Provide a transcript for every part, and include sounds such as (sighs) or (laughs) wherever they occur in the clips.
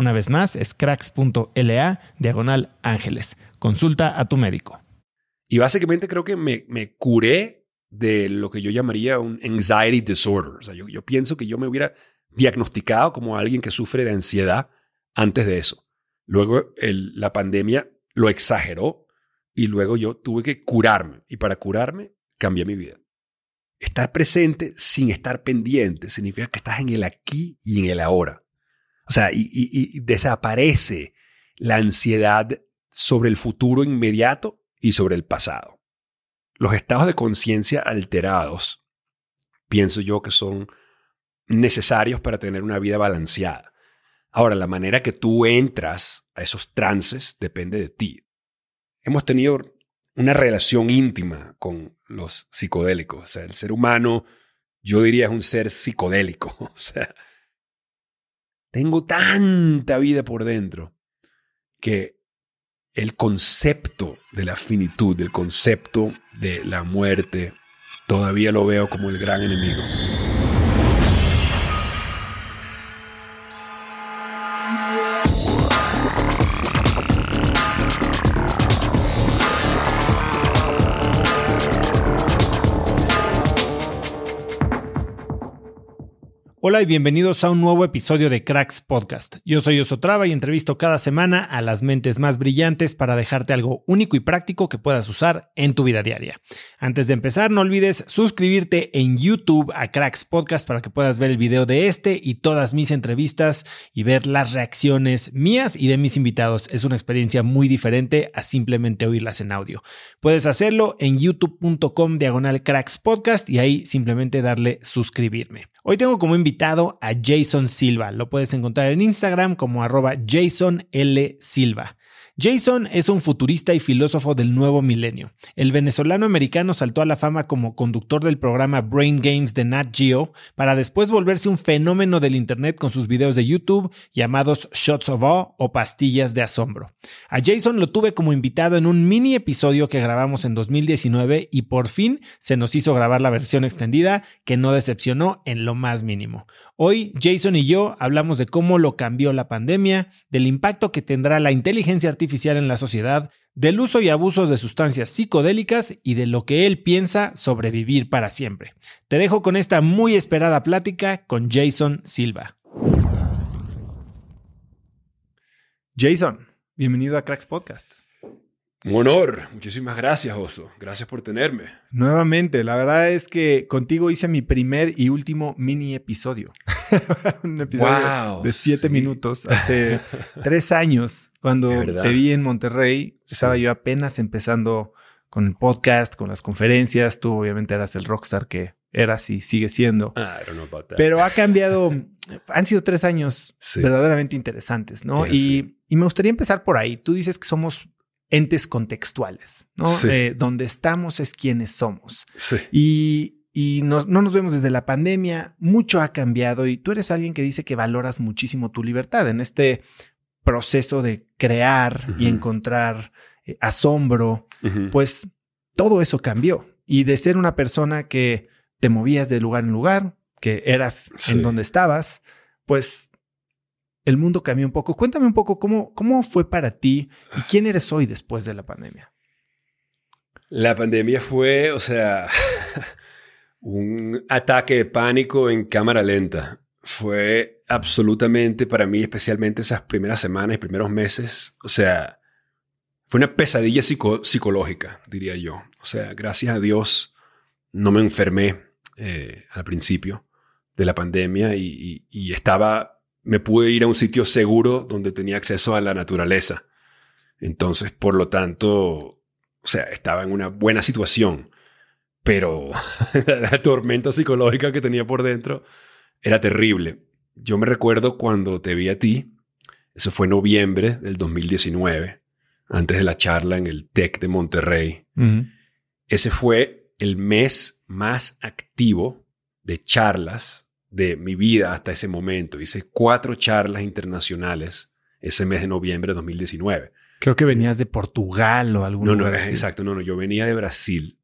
Una vez más, es cracks.la diagonal ángeles. Consulta a tu médico. Y básicamente creo que me, me curé de lo que yo llamaría un anxiety disorder. O sea, yo, pienso que yo me hubiera diagnosticado como alguien que sufre de ansiedad antes de eso. Luego la pandemia lo exageró y luego yo tuve que curarme. Y para curarme cambié mi vida. Estar presente sin estar pendiente significa que estás en el aquí y en el ahora. O sea, y, desaparece la ansiedad sobre el futuro inmediato y sobre el pasado. Los estados de conciencia alterados, pienso yo que son necesarios para tener una vida balanceada. Ahora, la manera que tú entras a esos trances depende de ti. Hemos tenido una relación íntima con los psicodélicos. O sea, el ser humano, yo diría, es un ser psicodélico. (laughs) O sea, tengo tanta vida por dentro que el concepto de la finitud, el concepto de la muerte, todavía lo veo como el gran enemigo. Hola y bienvenidos a un nuevo episodio de Cracks Podcast. Yo soy Osotrava y entrevisto cada semana a las mentes más brillantes para dejarte algo único y práctico que puedas usar en tu vida diaria. Antes de empezar, no olvides suscribirte en YouTube a Cracks Podcast para que puedas ver el video de este y todas mis entrevistas y ver las reacciones mías y de mis invitados. Es una experiencia muy diferente a simplemente oírlas en audio. Puedes hacerlo en youtube.com diagonal Cracks Podcast y ahí simplemente darle suscribirme. Hoy tengo como invitado a Jason Silva. Lo puedes encontrar en Instagram como arroba Jason L. Silva. Jason es un futurista y filósofo del nuevo milenio. El venezolano americano saltó a la fama como conductor del programa Brain Games de Nat Geo para después volverse un fenómeno del Internet con sus videos de YouTube llamados Shots of Awe o Pastillas de Asombro. A Jason lo tuve como invitado en un mini episodio que grabamos en 2019 y por fin se nos hizo grabar la versión extendida que no decepcionó en lo más mínimo. Hoy Jason y yo hablamos de cómo lo cambió la pandemia, del impacto que tendrá la inteligencia artificial en la sociedad, del uso y abuso de sustancias psicodélicas y de lo que él piensa sobre vivir para siempre. Te dejo con esta muy esperada plática con Jason Silva. Jason, bienvenido a Cracks Podcast. Un honor. Muchísimas gracias, Oso. Gracias por tenerme. Nuevamente, la verdad es que contigo hice mi primer y último mini episodio. (laughs) Un episodio de siete minutos hace (laughs) tres años. Cuando te vi en Monterrey, estaba yo apenas empezando con el podcast, con las conferencias. Tú obviamente eras el rockstar que eras y sigue siendo. Pero ha cambiado. Han sido tres años verdaderamente interesantes, ¿no? Y, y me gustaría empezar por ahí. Tú dices que somos entes contextuales, ¿no? Eh, donde estamos es quienes somos. Sí. Y, y no, nos vemos desde la pandemia, mucho ha cambiado y tú eres alguien que dice que valoras muchísimo tu libertad en este proceso de crear y encontrar eh, asombro, pues todo eso cambió. Y de ser una persona que te movías de lugar en lugar, que eras en donde estabas, pues el mundo cambió un poco. Cuéntame un poco cómo, cómo fue para ti y quién eres hoy después de la pandemia. La pandemia fue, o sea, (laughs) un ataque de pánico en cámara lenta. Fue absolutamente para mí, especialmente esas primeras semanas y primeros meses, o sea, fue una pesadilla psicológica, diría yo. O sea, gracias a Dios no me enfermé eh, al principio de la pandemia y estaba me pude ir a un sitio seguro donde tenía acceso a la naturaleza. Entonces, por lo tanto, o sea, estaba en una buena situación, pero (laughs) la tormenta psicológica que tenía por dentro era terrible. Yo me recuerdo cuando te vi a ti, eso fue noviembre del 2019, antes de la charla en el TEC de Monterrey. Ese fue el mes más activo de charlas de mi vida hasta ese momento. Hice cuatro charlas internacionales ese mes de noviembre de 2019. Creo que venías de Portugal o algún No, no, exacto, no, no, yo venía de Brasil.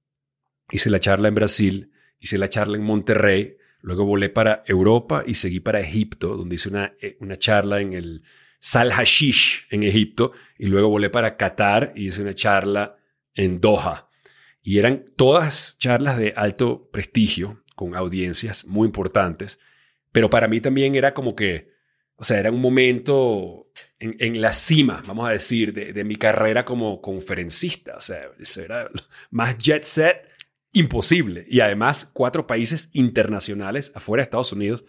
Hice la charla en Brasil, hice la charla en Monterrey, luego volé para Europa y seguí para Egipto, donde hice una, eh, una charla en el Sal Hashish en Egipto, y luego volé para Qatar y hice una charla en Doha. Y eran todas charlas de alto prestigio, con audiencias muy importantes, pero para mí también era como que, o sea, era un momento en, la cima, vamos a decir, de, mi carrera como conferencista, o sea, eso era más jet set imposible, y además cuatro países internacionales afuera de Estados Unidos.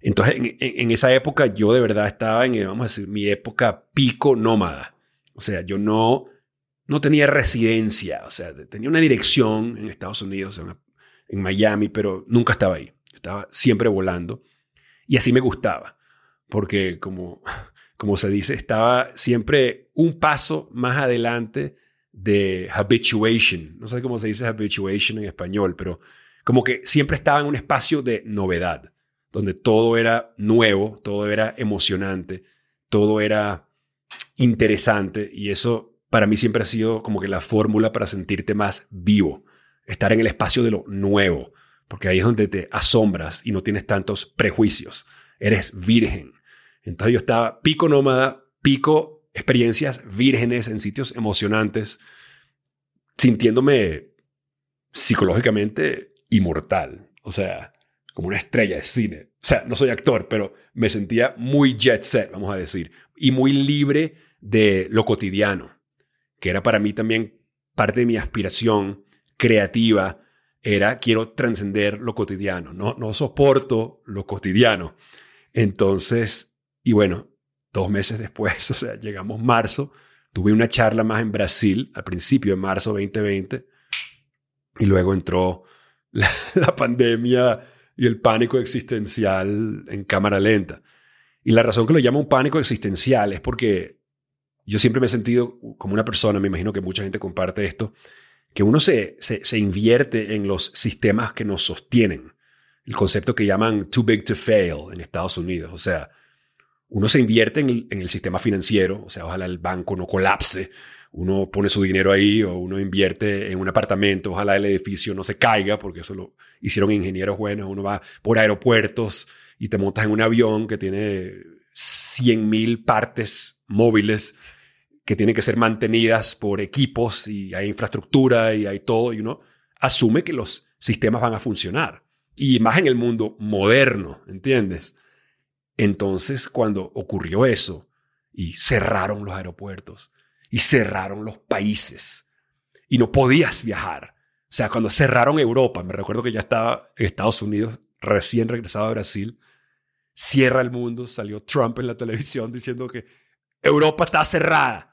Entonces, en, esa época yo de verdad estaba en, vamos a decir, mi época pico nómada. O sea, yo no, no tenía residencia, o sea, tenía una dirección en Estados Unidos, una en Miami, pero nunca estaba ahí. Estaba siempre volando. Y así me gustaba, porque como, (laughs) como se dice, estaba siempre un paso más adelante de habituation. No sé cómo se dice habituation en español, pero como que siempre estaba en un espacio de novedad, donde todo era nuevo, todo era emocionante, todo era interesante y eso para mí siempre ha sido como que la fórmula para sentirte más vivo estar en el espacio de lo nuevo, porque ahí es donde te asombras y no tienes tantos prejuicios. Eres virgen. Entonces yo estaba pico nómada, pico experiencias vírgenes en sitios emocionantes, sintiéndome psicológicamente inmortal. O sea, como una estrella de cine. O sea, no soy actor, pero me sentía muy jet set, vamos a decir, y muy libre de lo cotidiano, que era para mí también parte de mi aspiración creativa era quiero trascender lo cotidiano, no, no soporto lo cotidiano. Entonces, y bueno, dos meses después, (laughs) o sea, llegamos marzo, tuve una charla más en Brasil al principio de marzo 2020 y luego entró (laughs) la, la pandemia y el pánico existencial en cámara lenta. Y la razón que lo llamo un pánico existencial es porque yo siempre me he sentido como una persona, me imagino que mucha gente comparte esto, que uno se, se, invierte en los sistemas que nos sostienen. El concepto que llaman too big to fail en Estados Unidos. O sea, uno se invierte en el, sistema financiero, o sea, ojalá el banco no colapse, uno pone su dinero ahí o uno invierte en un apartamento, ojalá el edificio no se caiga, porque eso lo hicieron ingenieros buenos, uno va por aeropuertos y te montas en un avión que tiene 100 mil partes móviles que tienen que ser mantenidas por equipos y hay infraestructura y hay todo, y uno asume que los sistemas van a funcionar. Y más en el mundo moderno, ¿entiendes? Entonces, cuando ocurrió eso y cerraron los aeropuertos y cerraron los países y no podías viajar. O sea, cuando cerraron Europa, me recuerdo que ya estaba en Estados Unidos, recién regresado a Brasil, cierra el mundo, salió Trump en la televisión diciendo que Europa está cerrada.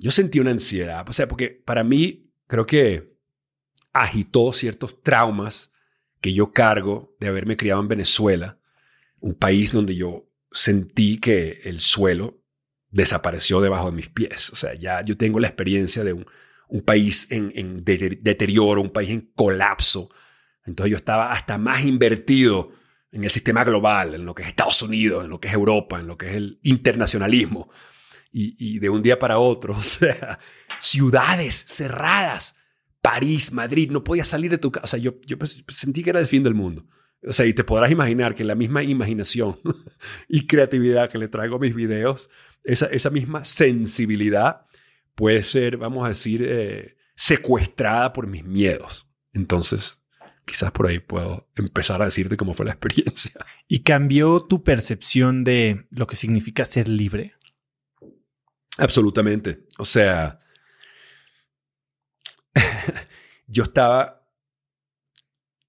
Yo sentí una ansiedad, o sea, porque para mí creo que agitó ciertos traumas que yo cargo de haberme criado en Venezuela, un país donde yo sentí que el suelo desapareció debajo de mis pies. O sea, ya yo tengo la experiencia de un, país en, deterioro, un país en colapso. Entonces yo estaba hasta más invertido en el sistema global, en lo que es Estados Unidos, en lo que es Europa, en lo que es el internacionalismo. Y, de un día para otro, (laughs) o sea, ciudades cerradas, París, Madrid, no podía salir de tu casa. O sea, yo, yo pues, sentí que era el fin del mundo. O sea, y te podrás imaginar que la misma imaginación (laughs) y creatividad que le traigo a mis videos, esa, esa misma sensibilidad puede ser, vamos a decir, eh, secuestrada por mis miedos. Entonces, quizás por ahí puedo empezar a decirte cómo fue la (laughs) experiencia. ¿Y cambió tu percepción de lo que significa ser libre? Absolutamente. O sea, (laughs) yo estaba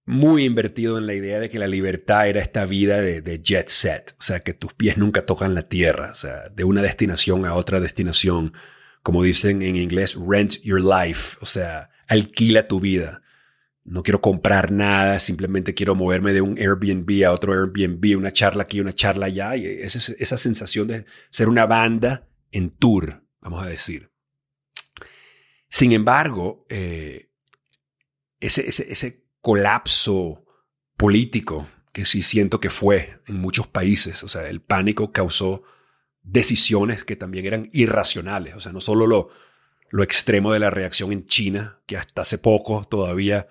muy invertido en la idea de que la libertad era esta vida de, jet set, o sea, que tus pies nunca tocan la tierra, o sea, de una destinación a otra destinación, como dicen en inglés, rent your life, o sea, alquila tu vida. No quiero comprar nada, simplemente quiero moverme de un Airbnb a otro Airbnb, una charla aquí, una charla allá, y esa, esa sensación de ser una banda en tour, vamos a decir. Sin embargo, eh, ese, ese, ese colapso político que sí siento que fue en muchos países. O sea, el pánico causó decisiones que también eran irracionales. O sea, no solo lo, lo extremo de la reacción en China, que hasta hace poco todavía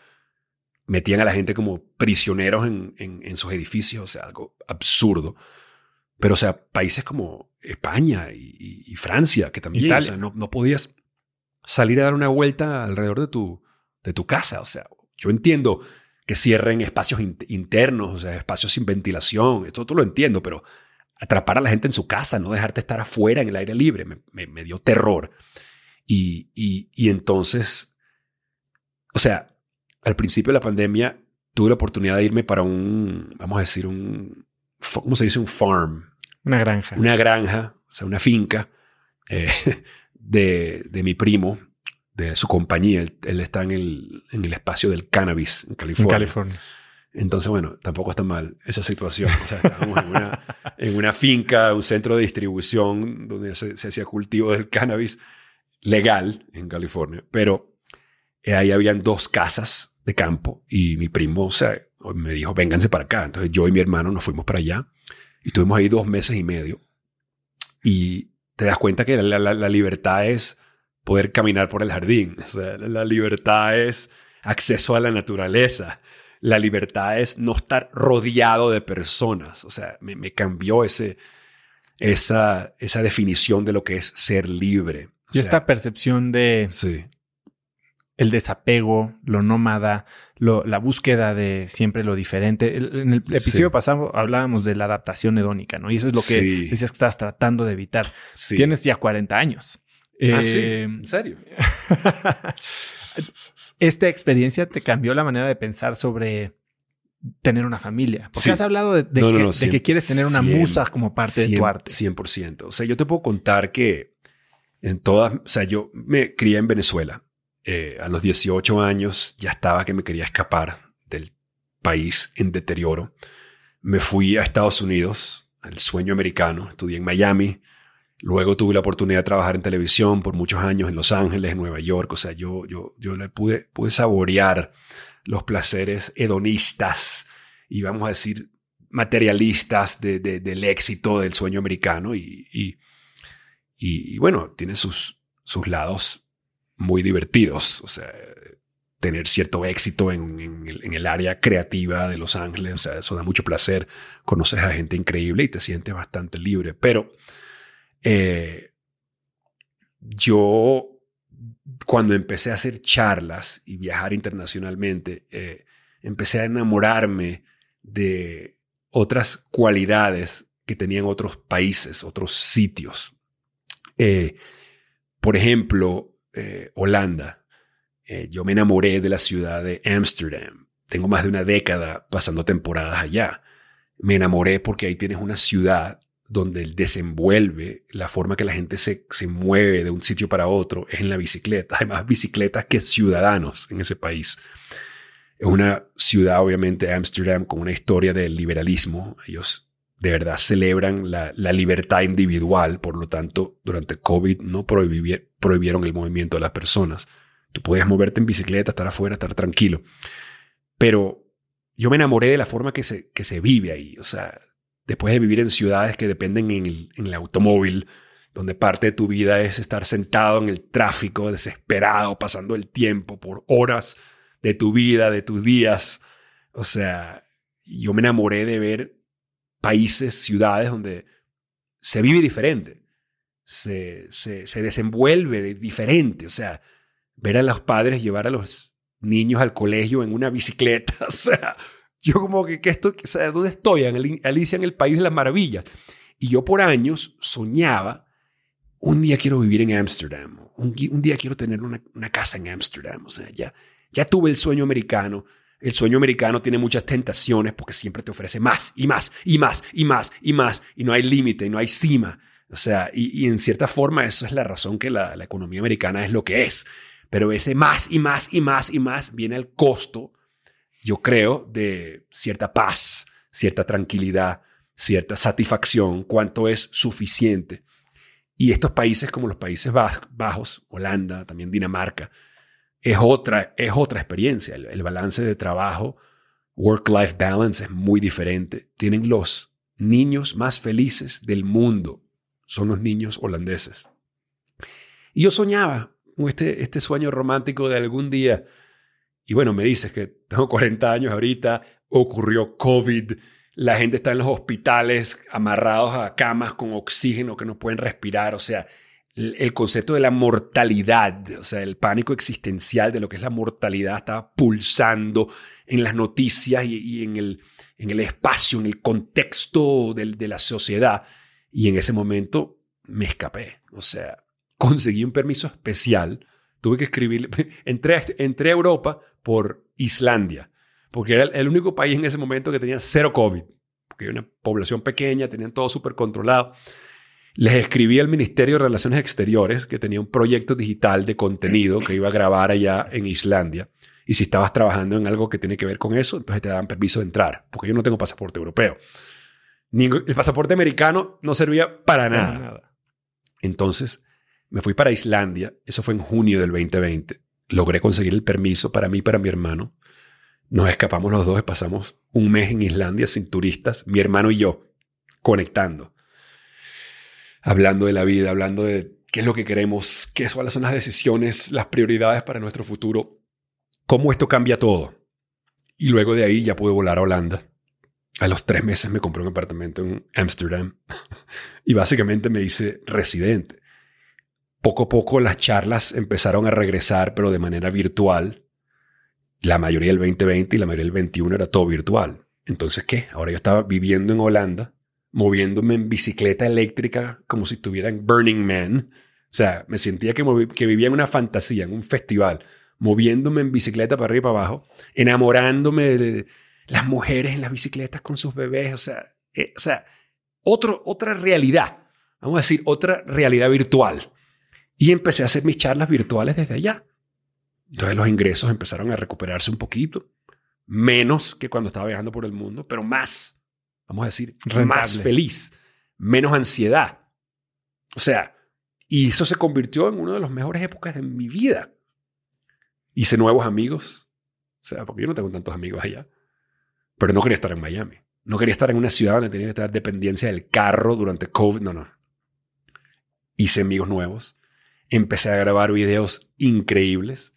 metían a la gente como prisioneros en, en, sus edificios, o sea, algo absurdo. Pero, o sea, países como España y, Francia, que también, o sea, no, no, podías salir a dar una vuelta alrededor de tu, de tu casa, o sea, yo entiendo que cierren espacios internos, o sea, espacios sin ventilación, esto todo lo entiendo, pero atrapar a la gente en su casa, no dejarte estar afuera en el aire libre, me, dio terror. Y, y, entonces, o sea, al principio de la pandemia tuve la oportunidad de irme para un, vamos a decir, un, ¿cómo se dice? Un farm. Una granja. Una granja, o sea, una finca eh, (laughs) de, de mi primo, de su compañía. Él, está en el, en el, espacio del cannabis en California. En California. Entonces, bueno, tampoco está mal esa situación. O sea, estábamos en una, (laughs) en una finca, un centro de distribución donde se, hacía cultivo del cannabis legal en California. Pero eh, ahí habían dos casas de campo y mi primo, o sea, me dijo, vénganse para acá. Entonces yo y mi hermano nos fuimos para allá y estuvimos ahí dos meses y medio. Y te das cuenta que la, la, la libertad es poder caminar por el jardín. O sea, la libertad es acceso a la naturaleza. La libertad es no estar rodeado de personas. O sea, me, cambió ese, esa, esa definición de lo que es ser libre. y esta percepción de sí. El desapego, lo nómada, la búsqueda de siempre lo diferente. En el episodio pasado hablábamos de la adaptación hedónica, ¿no? Y eso es lo que decías que estabas tratando de evitar. Tienes ya 40 años. ¿Ah, sí? Eh, ¿En serio? (laughs) ¿Esta experiencia te cambió la manera de pensar sobre tener una familia? Porque has hablado de, que, quieres tener una musa como parte de tu arte. 100%. O sea, yo te puedo contar que en todas, o sea, yo me crié en Venezuela. Eh, a los 18 años ya estaba que me quería escapar del país en deterioro. Me fui a Estados Unidos, al sueño americano. Estudié en Miami Luego tuve la oportunidad de trabajar en televisión por muchos años en Los Ángeles, en Nueva York. O sea, yo, yo, yo le pude, pude saborear los placeres hedonistas y vamos a decir materialistas de, del éxito del sueño americano. Y, y, bueno, tiene sus, sus lados muy divertidos. O sea, tener cierto éxito en, el, área creativa de Los Ángeles. O sea, eso da mucho placer. Conoces a gente increíble y te sientes bastante libre. Pero eh, yo, cuando empecé a hacer charlas y viajar internacionalmente, eh, empecé a enamorarme de otras cualidades que tenían otros países, otros sitios. Eh, por ejemplo, eh, Holanda. Eh, yo me enamoré de la ciudad de Ámsterdam. Tengo más de una década pasando temporadas allá. Me enamoré porque ahí tienes una ciudad donde el desenvuelve la forma que la gente se, se mueve de un sitio para otro es en la bicicleta. Hay más bicicletas que ciudadanos en ese país. Es una ciudad, obviamente, Ámsterdam, con una historia del liberalismo. Ellos de verdad celebran la, libertad individual, por lo tanto, durante COVID no prohibieron el movimiento de las personas. Tú podías moverte en bicicleta, estar afuera, estar tranquilo. Pero yo me enamoré de la forma que se, que se vive ahí. O sea, después de vivir en ciudades que dependen en el, en el automóvil, donde parte de tu vida es estar sentado en el tráfico, desesperado, pasando el tiempo por horas de tu vida, de tus días. O sea, yo me enamoré de ver países, ciudades donde se vive diferente, se, se, se desenvuelve diferente. O sea, ver a los padres llevar a los niños al colegio en una bicicleta. (laughs) O sea, yo como que, que esto, o ¿dónde estoy? En Alicia en el País de las Maravillas. Y yo por años soñaba, un día quiero vivir en Ámsterdam, un, un, día quiero tener una, una casa en Ámsterdam. O sea, ya, ya tuve el sueño americano. El sueño americano tiene muchas tentaciones porque siempre te ofrece más y más y más y más y más y no hay límite y no hay cima. O sea, y, en cierta forma eso es la razón que la, la economía americana es lo que es. Pero ese más y más y más y más viene al costo yo creo, de cierta paz, cierta tranquilidad, cierta satisfacción, cuánto es suficiente. Y estos países como los Países Bajos, Holanda, también Dinamarca, es otra, es otra experiencia. El, balance de trabajo, work-life balance es muy diferente. Tienen los niños más felices del mundo, son los niños holandeses. Y yo soñaba con este, este sueño romántico de algún día y bueno, me dices que tengo 40 años ahorita, ocurrió COVID, la gente está en los hospitales amarrados a camas con oxígeno que no pueden respirar, o sea, el concepto de la mortalidad, o sea, el pánico existencial de lo que es la mortalidad estaba pulsando en las noticias y, en, el, en el espacio, en el contexto de, de la sociedad. Y en ese momento me escapé, o sea, conseguí un permiso especial tuve que escribir, (laughs) entré, entré a Europa por Islandia, porque era el único país en ese momento que tenía cero COVID, porque era una población pequeña, tenían todo súper controlado. Les escribí al Ministerio de Relaciones Exteriores que tenía un proyecto digital de contenido que iba a grabar allá en Islandia. Y si estabas trabajando en algo que tiene que ver con eso, entonces te dan permiso de entrar, porque yo no tengo pasaporte europeo. el pasaporte americano no servía para nada. Para nada. Entonces, me fui para Islandia, eso fue en junio del 2020. Logré conseguir el permiso para mí y para mi hermano. Nos escapamos los dos y pasamos un mes en Islandia sin turistas, mi hermano y yo, conectando, hablando de la vida, hablando de qué es lo que queremos, qué son las decisiones, las prioridades para nuestro futuro, cómo esto cambia todo. Y luego de ahí ya pude volar a Holanda. A los tres meses me compré un apartamento en Ámsterdam (laughs) y básicamente me hice residente poco a poco las charlas empezaron a regresar, pero de manera virtual. La mayoría del 2020 y la mayoría del 21 era todo virtual. Entonces, ¿qué? Ahora yo estaba viviendo en Holanda, moviéndome en bicicleta eléctrica como si estuviera en Burning Man. O sea, me sentía que, vivía en una fantasía, en un festival, moviéndome en bicicleta para arriba y para abajo, enamorándome de las mujeres en las bicicletas con sus bebés. O sea, eh, o sea otro, otra realidad. Vamos a decir, otra realidad virtual. Y empecé a hacer mis charlas virtuales desde allá. Entonces los ingresos empezaron a recuperarse un poquito, menos que cuando estaba viajando por el mundo, pero más, vamos a decir, más feliz, menos ansiedad. O sea, y eso se convirtió en una de las mejores épocas de mi vida. Hice nuevos amigos, o sea, porque yo no tengo tantos amigos allá, pero no quería estar en Miami. No quería estar en una ciudad donde tenía que estar dependencia del carro durante COVID. No, no. Hice amigos nuevos empecé a grabar videos increíbles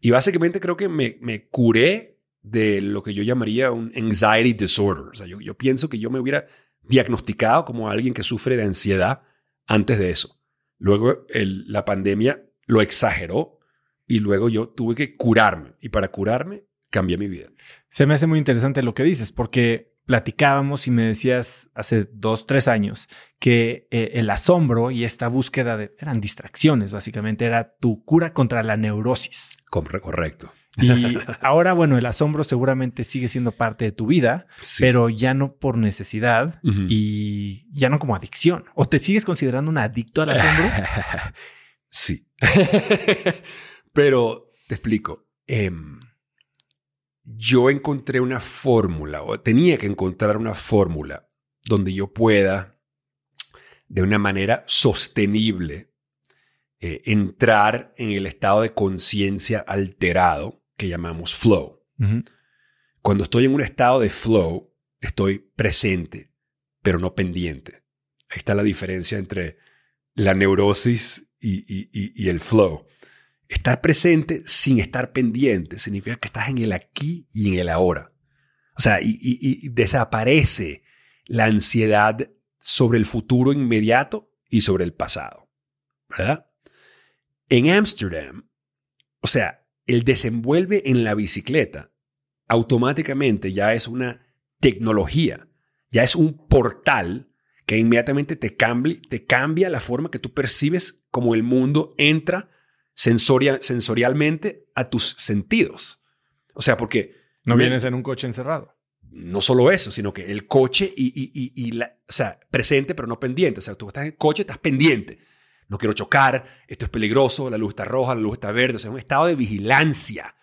y básicamente creo que me, me curé de lo que yo llamaría un anxiety disorder. O sea, yo, yo pienso que yo me hubiera diagnosticado como alguien que sufre de ansiedad antes de eso. Luego el, la pandemia lo exageró y luego yo tuve que curarme. Y para curarme cambié mi vida. Se me hace muy interesante lo que dices, porque platicábamos y me decías hace dos, tres años que eh, el asombro y esta búsqueda de, eran distracciones, básicamente, era tu cura contra la neurosis. Correcto. Y (laughs) ahora, bueno, el asombro seguramente sigue siendo parte de tu vida, pero ya no por necesidad y ya no como adicción. ¿O te sigues considerando un adicto al asombro? (laughs) sí. (laughs) pero te explico. Em, yo encontré una fórmula, o tenía que encontrar una fórmula donde yo pueda, de una manera sostenible, eh, entrar en el estado de conciencia alterado que llamamos flow. Cuando estoy en un estado de flow, estoy presente, pero no pendiente. Ahí está la diferencia entre la neurosis y el flow. Estar presente sin estar pendiente significa que estás en el aquí y en el ahora. O sea, y, desaparece la ansiedad sobre el futuro inmediato y sobre el pasado. ¿Verdad? En Ámsterdam, o sea, el desenvuelve en la bicicleta automáticamente ya es una tecnología, ya es un portal que inmediatamente te cambia, te cambia la forma que tú percibes como el mundo entra sensorialmente a tus sentidos. O sea, porque... No vienes en un coche encerrado. No solo eso, sino que el coche y, la, o sea, presente pero no pendiente. O sea, tú estás en el coche, estás pendiente. No quiero chocar, esto es peligroso, la luz está roja, la luz está verde. O sea, un estado de vigilancia.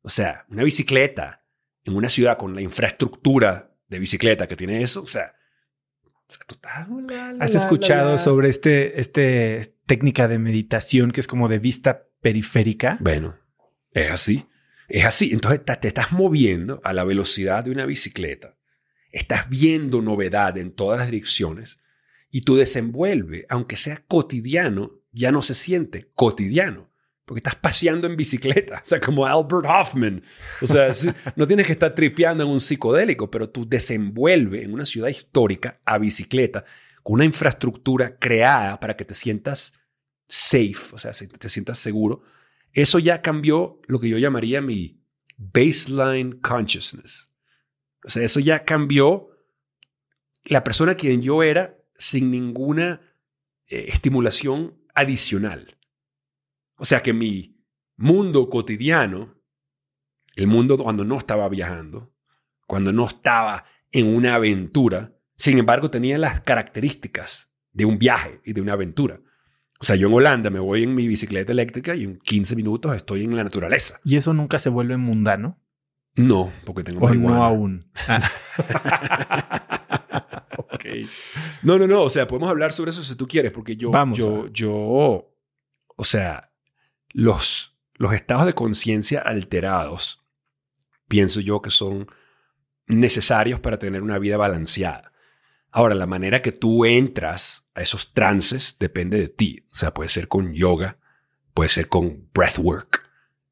O sea, una bicicleta en una ciudad con la infraestructura de bicicleta que tiene eso, o sea, ¿Has escuchado sobre este, este técnica de meditación que es como de vista periférica? Bueno, es así. Es así. Entonces te estás moviendo a la velocidad de una bicicleta. Estás viendo novedad en todas las direcciones y tu desenvuelve, aunque sea cotidiano, ya no se siente cotidiano porque estás paseando en bicicleta, o sea, como Albert Hoffman. O sea, no tienes que estar tripeando en un psicodélico, pero tú desenvuelve en una ciudad histórica a bicicleta con una infraestructura creada para que te sientas safe, o sea, te sientas seguro. Eso ya cambió lo que yo llamaría mi baseline consciousness. O sea, eso ya cambió la persona quien yo era sin ninguna eh, estimulación adicional. O sea que mi mundo cotidiano, el mundo cuando no estaba viajando, cuando no estaba en una aventura, sin embargo tenía las características de un viaje y de una aventura. O sea, yo en Holanda me voy en mi bicicleta eléctrica y en 15 minutos estoy en la naturaleza. ¿Y eso nunca se vuelve mundano? No, porque tengo o no aún. (laughs) (laughs) No, no, no. O sea, podemos hablar sobre eso si tú quieres, porque yo, Vamos yo, yo, o sea, los, los estados de conciencia alterados, pienso yo que son necesarios para tener una vida balanceada. Ahora, la manera que tú entras a esos trances depende de ti. O sea, puede ser con yoga, puede ser con breathwork,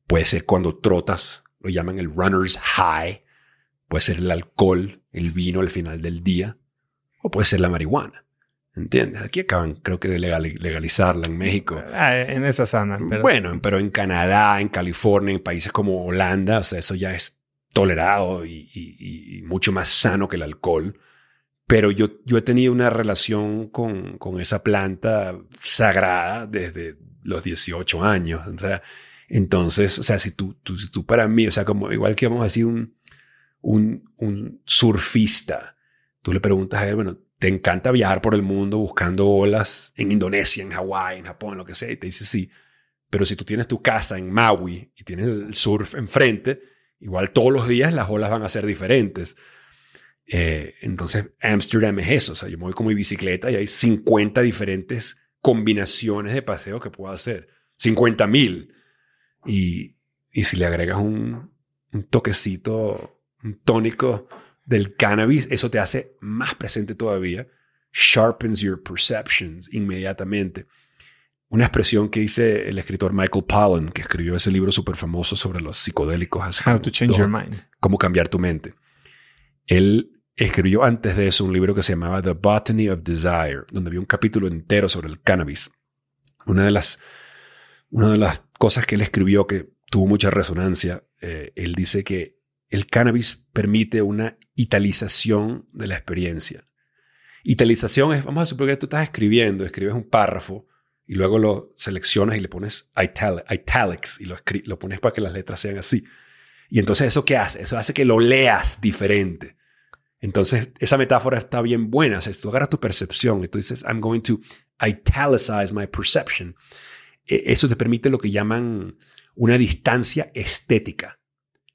puede ser cuando trotas, lo llaman el runner's high, puede ser el alcohol, el vino al final del día, o puede ser la marihuana. ¿Entiendes? Aquí acaban, creo que de legalizarla en México. Ah, en esa zona. Bueno, pero en Canadá, en California, en países como Holanda, o sea, eso ya es tolerado y, mucho más sano que el alcohol. Pero yo, yo he tenido una relación con, con esa planta sagrada desde los 18 años. O sea, entonces, o sea, si tú, tú, si tú para mí, o sea, como igual que vamos a decir un, un, un surfista, tú le preguntas a él, bueno, te encanta viajar por el mundo buscando olas en Indonesia, en Hawái, en Japón, lo que sea, y te dice sí. Pero si tú tienes tu casa en Maui y tienes el surf enfrente, igual todos los días las olas van a ser diferentes. Eh, entonces, Amsterdam es eso. O sea, yo me voy con mi bicicleta y hay 50 diferentes combinaciones de paseo que puedo hacer. 50 mil. Y, y si le agregas un, un toquecito, un tónico del cannabis, eso te hace más presente todavía, sharpens your perceptions inmediatamente. Una expresión que dice el escritor Michael Pollan, que escribió ese libro súper famoso sobre los psicodélicos. How to change your mind. Cómo cambiar tu mente. Él escribió antes de eso un libro que se llamaba The Botany of Desire, donde había un capítulo entero sobre el cannabis. Una de las, una de las cosas que él escribió que tuvo mucha resonancia, eh, él dice que el cannabis permite una italización de la experiencia. Italización es, vamos a suponer que tú estás escribiendo, escribes un párrafo y luego lo seleccionas y le pones italics y lo, lo pones para que las letras sean así. Y entonces eso qué hace? Eso hace que lo leas diferente. Entonces esa metáfora está bien buena. O sea, si tú agarras tu percepción y tú dices, I'm going to italicize my perception, e, eso te permite lo que llaman una distancia estética.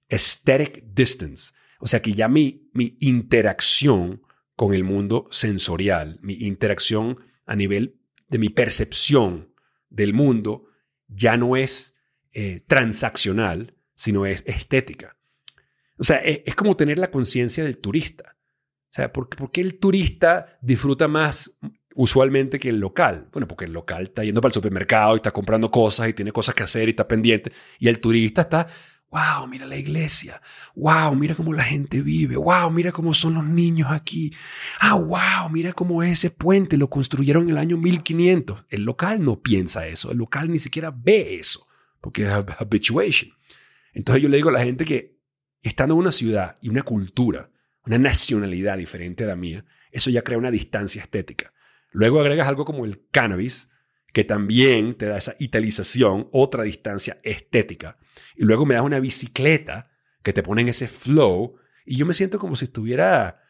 Aesthetic distance. O sea que ya mi, mi interacción con el mundo sensorial, mi interacción a nivel de mi percepción del mundo ya no es eh, transaccional, sino es estética. O sea, es, como tener la conciencia del turista. O sea, ¿por, ¿por, qué el turista disfruta más usualmente que el local? Bueno, porque el local está yendo para el supermercado y está comprando cosas y tiene cosas que hacer y está pendiente. Y el turista está wow, mira la iglesia, wow, mira cómo la gente vive, wow, mira cómo son los niños aquí, ah, wow, mira cómo ese puente lo construyeron en el año 1500. El local no piensa eso, el local ni siquiera ve eso, porque es habituation. Entonces yo le digo a la gente que estando en una ciudad y una cultura, una nacionalidad diferente a la mía, eso ya crea una distancia estética. Luego agregas algo como el cannabis, que también te da esa italización, otra distancia estética. Y luego me das una bicicleta que te pone en ese flow y yo me siento como si estuviera,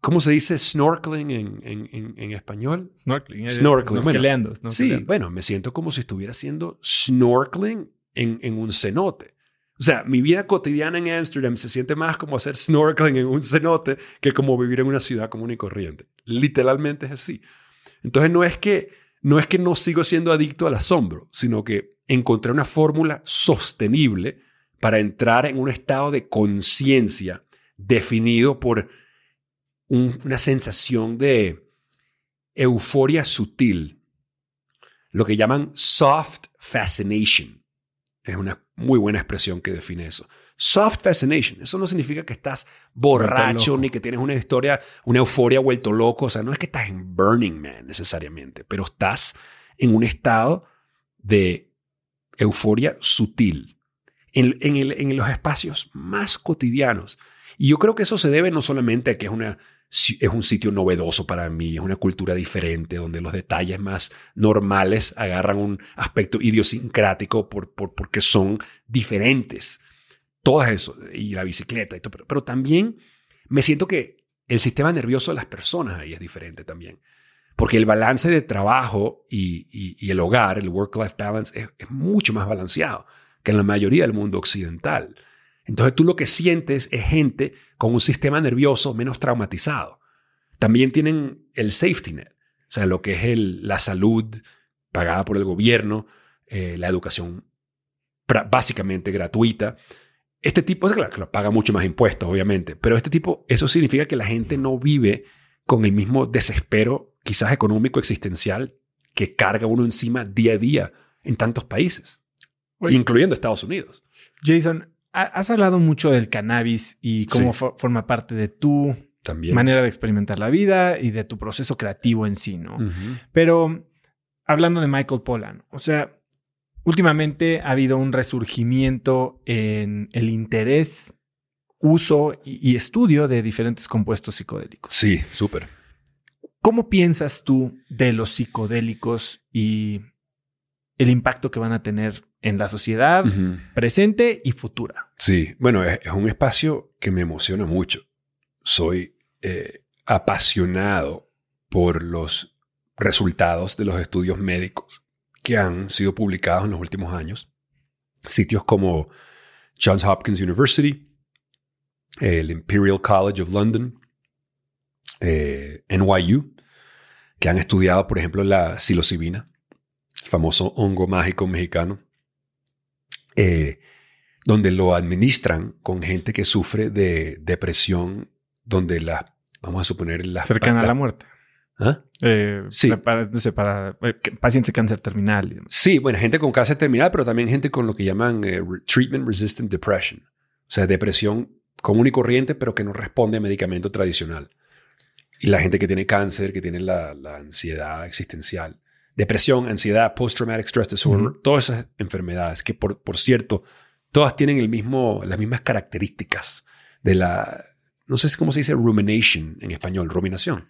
¿cómo se dice snorkeling en, en, en, español? Snorkeling. Eh, snorkeling. Snorkeleando, sí, bueno, me siento como si estuviera haciendo snorkeling en, en un cenote. O sea, mi vida cotidiana en Amsterdam se siente más como hacer snorkeling en un cenote que como vivir en una ciudad común y corriente. Literalmente es así. Entonces no es que no es que no sigo siendo adicto al asombro, sino que encontré una fórmula sostenible para entrar en un estado de conciencia definido por una sensación de euforia sutil, lo que llaman soft fascination. Es una muy buena expresión que define eso. Soft fascination. Eso no significa que estás borracho ni que tienes una historia, una euforia vuelto loco. O sea, no es que estás en Burning Man necesariamente, pero estás en un estado de euforia sutil en, en los espacios más cotidianos. Y yo creo que eso se debe no solamente a que es una es un sitio novedoso para mí, es una cultura diferente donde los detalles más normales agarran un aspecto idiosincrático por, por, porque son diferentes todo eso, y la bicicleta, y todo, pero, también me siento que el sistema nervioso de las personas ahí es diferente también. Porque el balance de trabajo y, el hogar, el work-life balance, es, es, mucho más balanceado que en la mayoría del mundo occidental. Entonces tú lo que sientes es gente con un sistema nervioso menos traumatizado. También tienen el safety net, o sea, lo que es el, la salud pagada por el gobierno, eh, la educación básicamente gratuita. Este tipo, es claro, que lo paga mucho más impuestos, obviamente, pero este tipo, eso significa que la gente no vive con el mismo desespero, quizás económico, existencial, que carga uno encima día a día en tantos países, incluyendo Estados Unidos. Jason, has hablado mucho del cannabis y cómo forma parte de tu manera de experimentar la vida y de tu proceso creativo en sí, ¿no? Pero hablando de Michael Pollan, o sea, últimamente ha habido un resurgimiento en el interés, uso y, estudio de diferentes compuestos psicodélicos. Sí, súper. ¿Cómo piensas tú de los psicodélicos y el impacto que van a tener en la sociedad presente y futura? Sí, bueno, es, un espacio que me emociona mucho. Soy eh, apasionado por los resultados de los estudios médicos que han sido publicados en los últimos años. Sitios como Johns Hopkins University, el Imperial College of London, eh, NYU, que han estudiado, por ejemplo, la psilocibina, el famoso hongo mágico mexicano, eh, donde lo administran con gente que sufre de depresión, donde la, vamos a suponer, la... Cercana a la muerte. ¿Ah? Eh, sí. Para, eh, pacientes de cáncer terminal. Sí, bueno, gente con cáncer terminal, pero también gente con lo que llaman eh, treatment resistant depression. O sea, depresión común y corriente, pero que no responde a medicamento tradicional. Y la gente que tiene cáncer, que tiene la, ansiedad existencial. Depresión, ansiedad, post-traumatic stress disorder, todas esas enfermedades que, por, por cierto, todas tienen el mismo, las mismas características de la, no sé cómo se dice rumination en español, ruminación.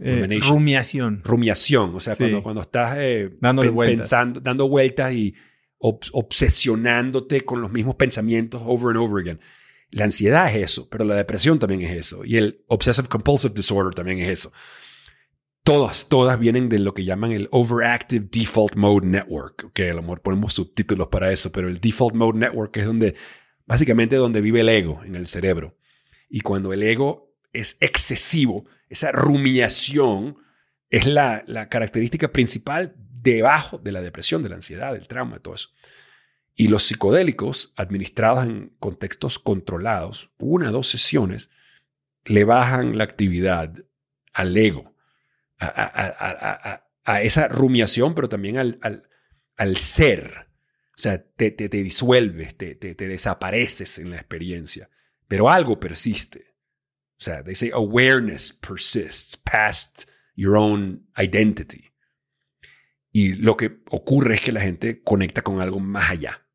Eh, rumiación. Rumiación, o sea, cuando, cuando estás eh, pensando, dando vueltas y obsesionándote con los mismos pensamientos over and over again. La ansiedad es eso, pero la depresión también es eso. Y el obsessive compulsive disorder también es eso. Todas, todas vienen de lo que llaman el Overactive Default Mode Network. Que a lo mejor ponemos subtítulos para eso, pero el Default Mode Network es donde, básicamente donde vive el ego en el cerebro. Y cuando el ego es excesivo, esa rumiación es la, característica principal debajo de la depresión, de la ansiedad, del trauma, todo eso. Y los psicodélicos, administrados en contextos controlados, una o dos sesiones, le bajan la actividad al ego, a, esa rumiación, pero también al, ser. O sea, te, te, disuelves, te, te, desapareces en la experiencia, pero algo persiste. O sea, they say awareness persists past your own identity. Y lo que ocurre es que la gente conecta con algo más allá.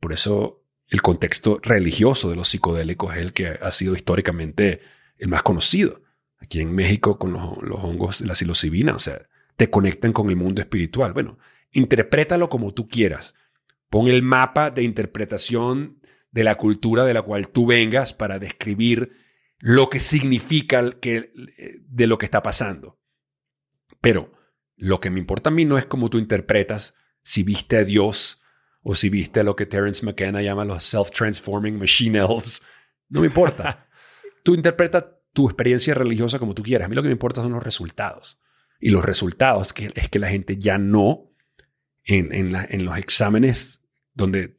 Por eso el contexto religioso de los psicodélicos es el que ha sido históricamente el más conocido. Aquí en México con los, hongos de la psilocibina, o sea, te conectan con el mundo espiritual. Bueno, interprétalo como tú quieras. Pon el mapa de interpretación de la cultura de la cual tú vengas para describir lo que significa que, de lo que está pasando. Pero lo que me importa a mí no es cómo tú interpretas si viste a Dios o si viste a lo que Terence McKenna llama los self-transforming machine elves. No me importa. (laughs) tú interpretas tu experiencia religiosa como tú quieras. A mí lo que me importa son los resultados. Y los resultados que, es que la gente ya no, en, en, los exámenes donde,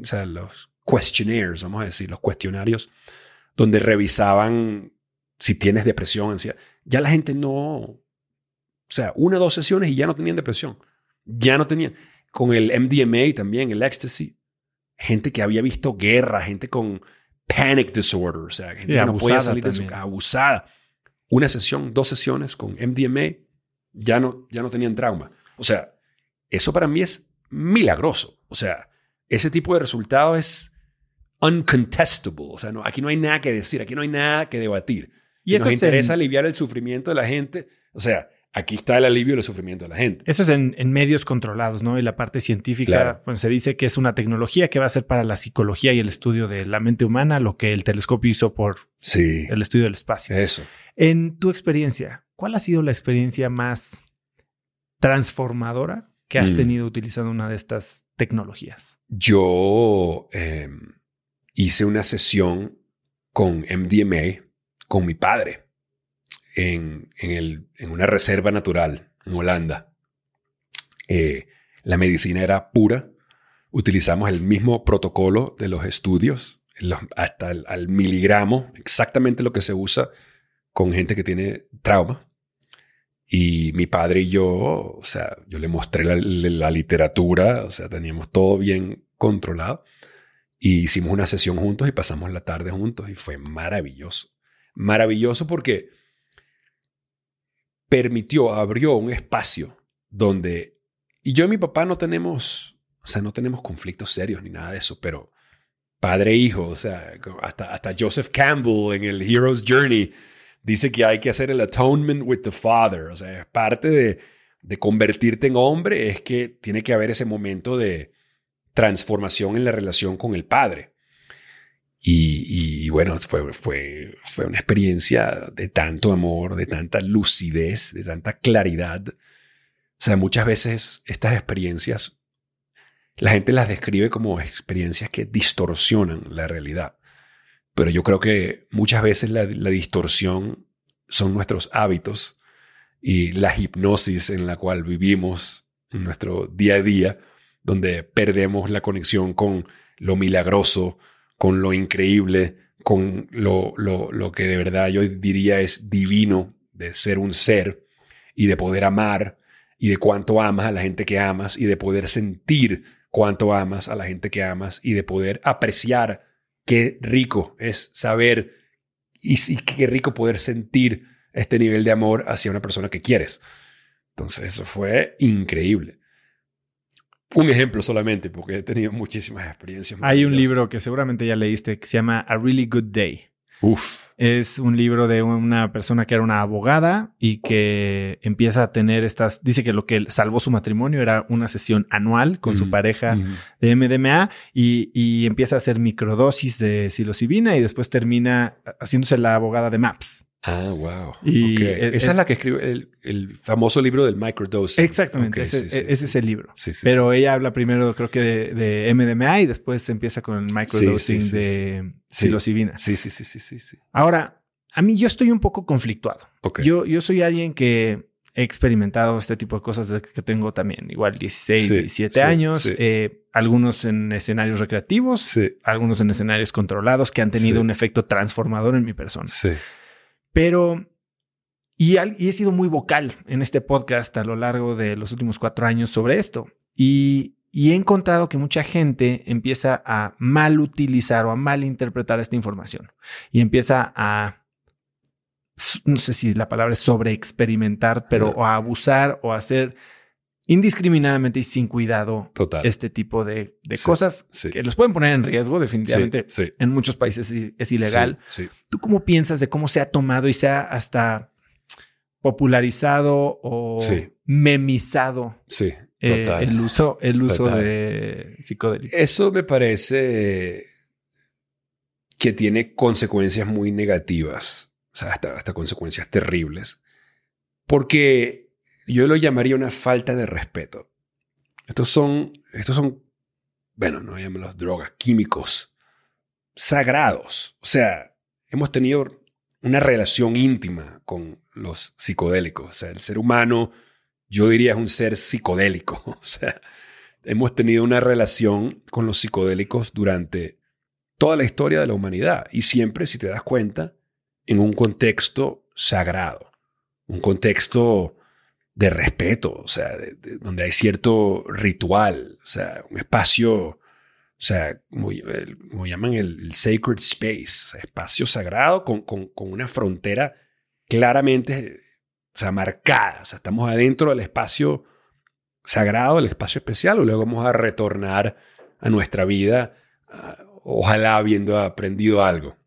o sea, los questionnaires, vamos a decir, los cuestionarios, donde revisaban si tienes depresión, ansiedad, ya la gente no, o sea, una o dos sesiones y ya no tenían depresión. Ya no tenían. Con el MDMA también, el ecstasy. Gente que había visto guerra, gente con panic disorder, o sea, gente que no podía salir de su casa, abusada. Una sesión, dos sesiones con MDMA, ya no, ya no tenían trauma. O sea, eso para mí es milagroso. O sea, ese tipo de resultado es uncontestable. O sea, no, aquí no hay nada que decir, aquí no hay nada que debatir. Y eso nos interesa aliviar el sufrimiento de la gente, o sea, aquí está el alivio del sufrimiento de la gente. Eso es en, medios controlados, ¿no? Y la parte científica, pues se dice que es una tecnología que va a ser para la psicología y el estudio de la mente humana, lo que el telescopio hizo por el estudio del espacio. Eso. En tu experiencia, ¿cuál ha sido la experiencia más transformadora que has mm. tenido utilizando una de estas tecnologías? Yo em, hice una sesión con MDMA con mi padre en, el, en una reserva natural en Holanda. Eh, la medicina era pura. Utilizamos el mismo protocolo de los estudios, hasta el, al miligramo, exactamente lo que se usa con gente que tiene trauma. Y mi padre y yo, o sea, yo le mostré la, la, literatura, o sea, teníamos todo bien controlado. Y hicimos una sesión juntos y pasamos la tarde juntos y fue maravilloso. Maravilloso porque permitió, abrió un espacio donde, y yo y mi papá no tenemos, o sea, no tenemos conflictos serios ni nada de eso, pero padre e hijo, o sea, hasta, hasta Joseph Campbell en el Hero's Journey dice que hay que hacer el atonement with the father, o sea, es parte de, de convertirte en hombre, es que tiene que haber ese momento de transformación en la relación con el padre. Y, bueno, fue, fue, fue una experiencia de tanto amor, de tanta lucidez, de tanta claridad. O sea, muchas veces estas experiencias, la gente las describe como experiencias que distorsionan la realidad. Pero yo creo que muchas veces la, la distorsión son nuestros hábitos y la hipnosis en la cual vivimos en nuestro día a día, donde perdemos la conexión con lo milagroso, con lo increíble, con lo, lo, que de verdad yo diría es divino de ser un ser y de poder amar y de cuánto amas a la gente que amas y de poder sentir cuánto amas a la gente que amas y de poder apreciar qué rico es saber y, y qué rico poder sentir este nivel de amor hacia una persona que quieres. Entonces eso fue increíble un ejemplo solamente, porque he tenido muchísimas experiencias. Hay un libro que seguramente ya leíste que se llama A Really Good Day. Uf. Es un libro de una persona que era una abogada y que empieza a tener estas, dice que lo que salvó su matrimonio era una sesión anual con su pareja de MDMA y, y empieza a hacer microdosis de psilocibina y después termina haciéndose la abogada de MAPS. Ah, wow. Y es- Esa es- la que escribe el, el famoso libro del microdosing. Exactamente, ese, sí, sí, ese sí. es el libro. Pero ella habla primero, creo que de, de MDMA y después se empieza con el microdosing de Sí. psilocibina. Sí, sí, sí, sí, sí, sí. Ahora, a mí yo estoy un poco conflictuado. Yo, yo soy alguien que he experimentado este tipo de cosas desde que tengo también igual 16, Sí, 17 sí, años, eh, algunos en escenarios recreativos, algunos en escenarios controlados que han tenido un efecto transformador en mi persona. sí. Pero, y, al- y he sido muy vocal en este podcast a lo largo de los últimos cuatro años sobre esto. Y, y he encontrado que mucha gente empieza a mal utilizar o a mal interpretar esta información y empieza a, no sé si la palabra es sobre experimentar, pero o a abusar o a hacer indiscriminadamente y sin cuidado Total. este tipo de, de Sí, cosas sí. que los pueden poner en riesgo definitivamente. Sí. En muchos países es- ilegal. ¿Tú cómo piensas de cómo se ha tomado y se ha hasta popularizado o Sí. memizado eh, el uso, el uso Total. de psicodélicos? Eso me parece que tiene consecuencias muy negativas, o sea, hasta, hasta consecuencias terribles, porque yo lo llamaría una falta de respeto. Estos son, estos son, bueno, no llámelos drogas, químicos sagrados. O sea, hemos tenido una relación íntima con los psicodélicos. O sea, el ser humano, yo diría, es un ser psicodélico. (laughs) O sea, hemos tenido una relación con los psicodélicos durante toda la historia de la humanidad y siempre, si te das cuenta, en un contexto sagrado, un contexto de respeto, o sea, de- de- donde hay cierto ritual, o sea, un espacio, o sea, como, llaman el, sacred space, o sea, espacio sagrado con, con- con una frontera claramente, o sea, marcada, o sea, estamos adentro del espacio sagrado, el espacio especial, y luego vamos a retornar a nuestra vida, ojalá habiendo aprendido algo.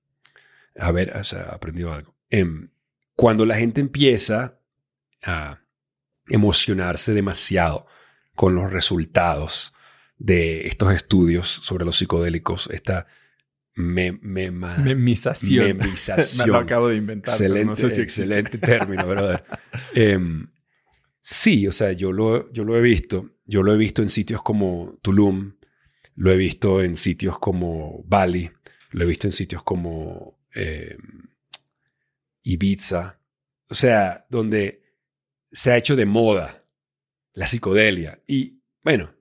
A ver, o sea, aprendido algo. Em, cuando la gente empieza a emocionarse demasiado con los resultados de estos estudios sobre los psicodélicos, esta me, mema- Memización. memización. Me (laughs) lo acabo de inventar. Excelente, no sé si excelente término, brother. Em, sí, o sea, yo lo, yo lo he visto. Yo lo he visto en sitios como Tulum, lo he visto en sitios como Bali, lo he visto en sitios como em, Ibiza. O sea, donde se ha hecho de moda la psicodelia. Y bueno,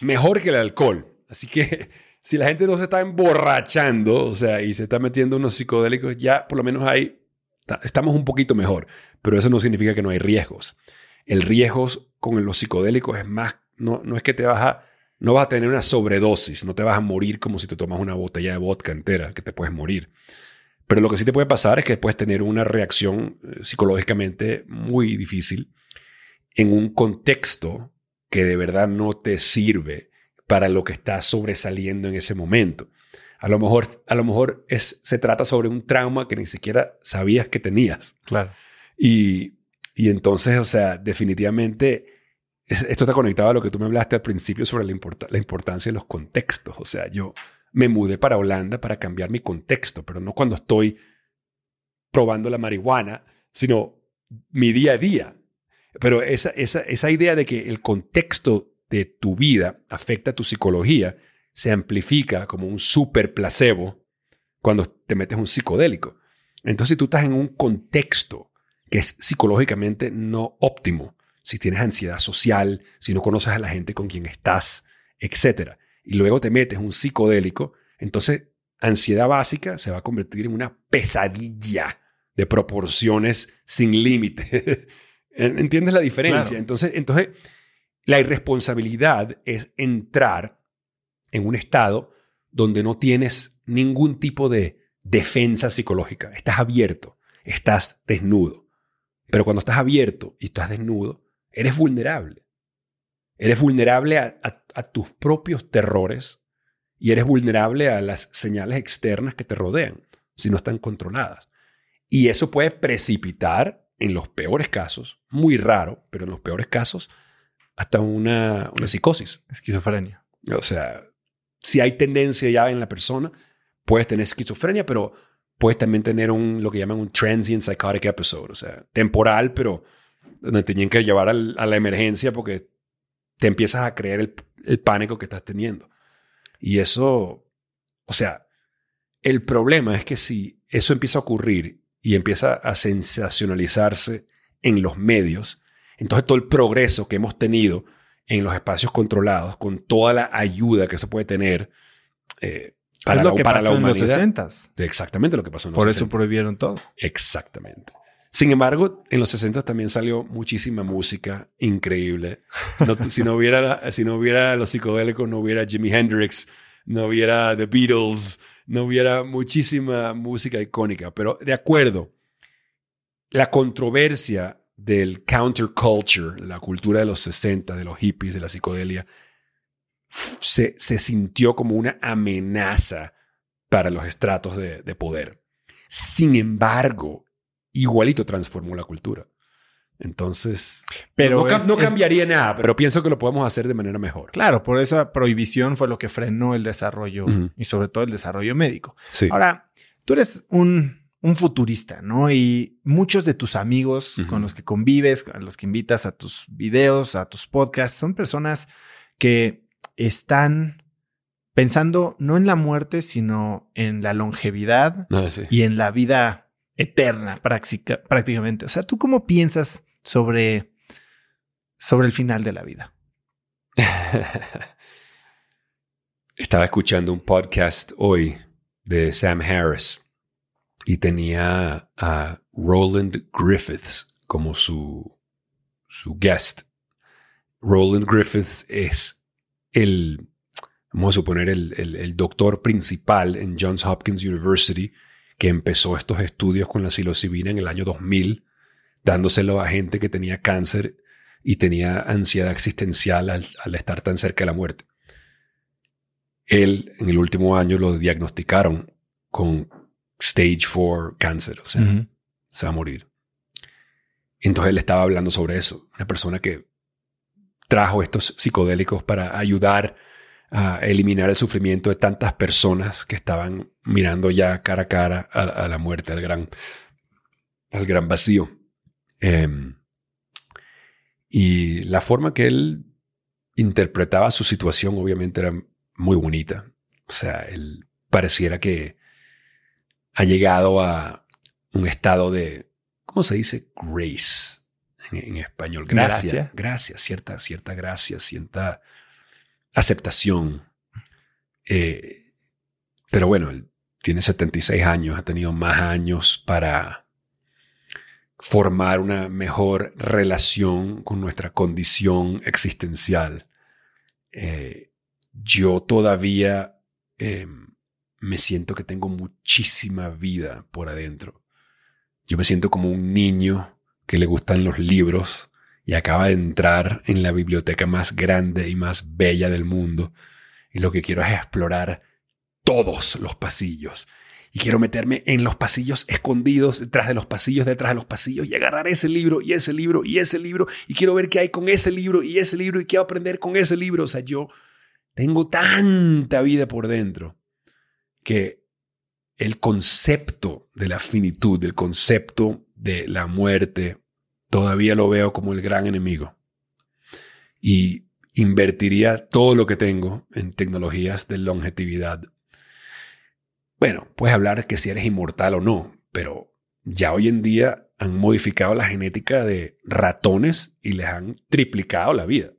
mejor que el alcohol. Así que (laughs) si la gente no se está emborrachando, o sea, y se está metiendo unos psicodélicos, ya por lo menos ta- estamos un poquito mejor. Pero eso no significa que no hay riesgos. El riesgo con los psicodélicos es más, no, no es que te vas a, no vas a tener una sobredosis, no te vas a morir como si te tomas una botella de vodka entera, que te puedes morir. Pero lo que sí te puede pasar es que puedes tener una reacción eh, psicológicamente muy difícil en un contexto que de verdad no te sirve para lo que está sobresaliendo en ese momento. A lo mejor, a lo mejor es, se trata sobre un trauma que ni siquiera sabías que tenías. Claro. Y, y entonces, o sea, definitivamente es- esto está conectado a lo que tú me hablaste al principio sobre la importancia de los contextos. O sea, yo me mudé para Holanda para cambiar mi contexto, pero no cuando estoy probando la marihuana, sino mi día a día. Pero esa, idea de que el contexto de tu vida afecta a tu psicología se amplifica como un super placebo cuando te metes un psicodélico. Entonces, si tú estás en un contexto que es psicológicamente no óptimo, si tienes ansiedad social, si no conoces a la gente con quien estás, etc., y luego te metes un psicodélico, entonces ansiedad básica se va a convertir en una pesadilla de proporciones sin límite. (laughs) ¿Entiendes la diferencia? Claro. Entonces, entonces, la irresponsabilidad es entrar en un estado donde no tienes ningún tipo de defensa psicológica. Estás abierto, estás desnudo. Pero cuando estás abierto y estás desnudo, eres vulnerable. Eres vulnerable a, a- a tus propios terrores y eres vulnerable a las señales externas que te rodean. Si no están controladas. Y eso puede precipitar, en los peores casos, muy raro, pero en los peores casos, hasta una, una psicosis. Esquizofrenia. O sea, si hay tendencia ya en la persona, puedes tener esquizofrenia, pero puedes también tener un, lo que llaman un transient psychotic episode, o sea, temporal, pero donde tenían que llevar al- a la emergencia porque te empiezas a creer el, el pánico que estás teniendo. Y eso, o sea, el problema es que si eso empieza a ocurrir y empieza a sensacionalizarse en los medios, entonces todo el progreso que hemos tenido en los espacios controlados, con toda la ayuda que eso puede tener eh, para, es lo la, que para pasó la en los humanidad. 60 Exactamente lo que pasó en los Por eso 60. prohibieron todo. Exactamente. Sin embargo, en los 60 también salió muchísima música increíble. Si, no hubiera, si no hubiera los psicodélicos, no hubiera Jimi Hendrix, no hubiera The Beatles, no hubiera muchísima música icónica. Pero de acuerdo, la controversia del counterculture, la cultura de los 60, de los hippies, de la psicodelia, se sintió como una amenaza para los estratos de, de poder. Sin embargo, igualito transformó la cultura. Entonces, Pero no, cam- es- no es- cambiaría nada, pero pienso que lo podemos hacer de manera mejor. Claro, por esa prohibición fue lo que frenó el desarrollo y sobre todo el desarrollo médico. Sí. Ahora, tú eres un, un futurista, ¿no? Y muchos de tus amigos con los que convives, a los que invitas a tus videos, a tus podcasts, son personas que están pensando no en la muerte, sino en la longevidad No, sí. y en la vida eterna práctica- prácticamente. O sea, ¿tú cómo piensas sobre, sobre el final de la vida? (laughs) Estaba escuchando un podcast hoy de Sam Harris y tenía a Roland Griffiths como su, su guest. Roland Griffiths es el, vamos a suponer, el, el- el doctor principal en Johns Hopkins University que empezó estos estudios con la psilocibina en el año 2000, dándoselo a gente que tenía cáncer y tenía ansiedad existencial al- al estar tan cerca de la muerte. Él en el último año lo diagnosticaron con stage 4 cáncer, o sea, se va a morir. Entonces él estaba hablando sobre eso, una persona que trajo estos psicodélicos para ayudar a eliminar el sufrimiento de tantas personas que estaban mirando ya cara a cara a, a la muerte, al gran, al gran vacío. Em, y la forma que él interpretaba su situación obviamente era muy bonita. O sea, él pareciera que ha llegado a un estado de, ¿cómo se dice? Grace en, en español. Gracia, Gracia. gracia, cierta, cierta gracia, cierta aceptación. Eh, pero bueno, él tiene 76 años, ha tenido más años para formar una mejor relación con nuestra condición existencial. Eh, yo todavía eh, me siento que tengo muchísima vida por adentro. Yo me siento como un niño que le gustan los libros y acaba de entrar en la biblioteca más grande y más bella del mundo. Y lo que quiero es explorar todos los pasillos. Y quiero meterme en los pasillos escondidos, detrás de los pasillos, detrás de los pasillos, y agarrar ese libro, y ese libro, y ese libro, y quiero ver qué hay con ese libro, y ese libro, y quiero aprender con ese libro. O sea, yo tengo tanta vida por dentro que el concepto de la finitud, el concepto de la muerte, todavía lo veo como el gran enemigo. Y invertiría todo lo que tengo en tecnologías de longevidad. Bueno, puedes hablar que si eres inmortal o no, pero ya hoy en día han modificado la genética de ratones y les han triplicado la vida.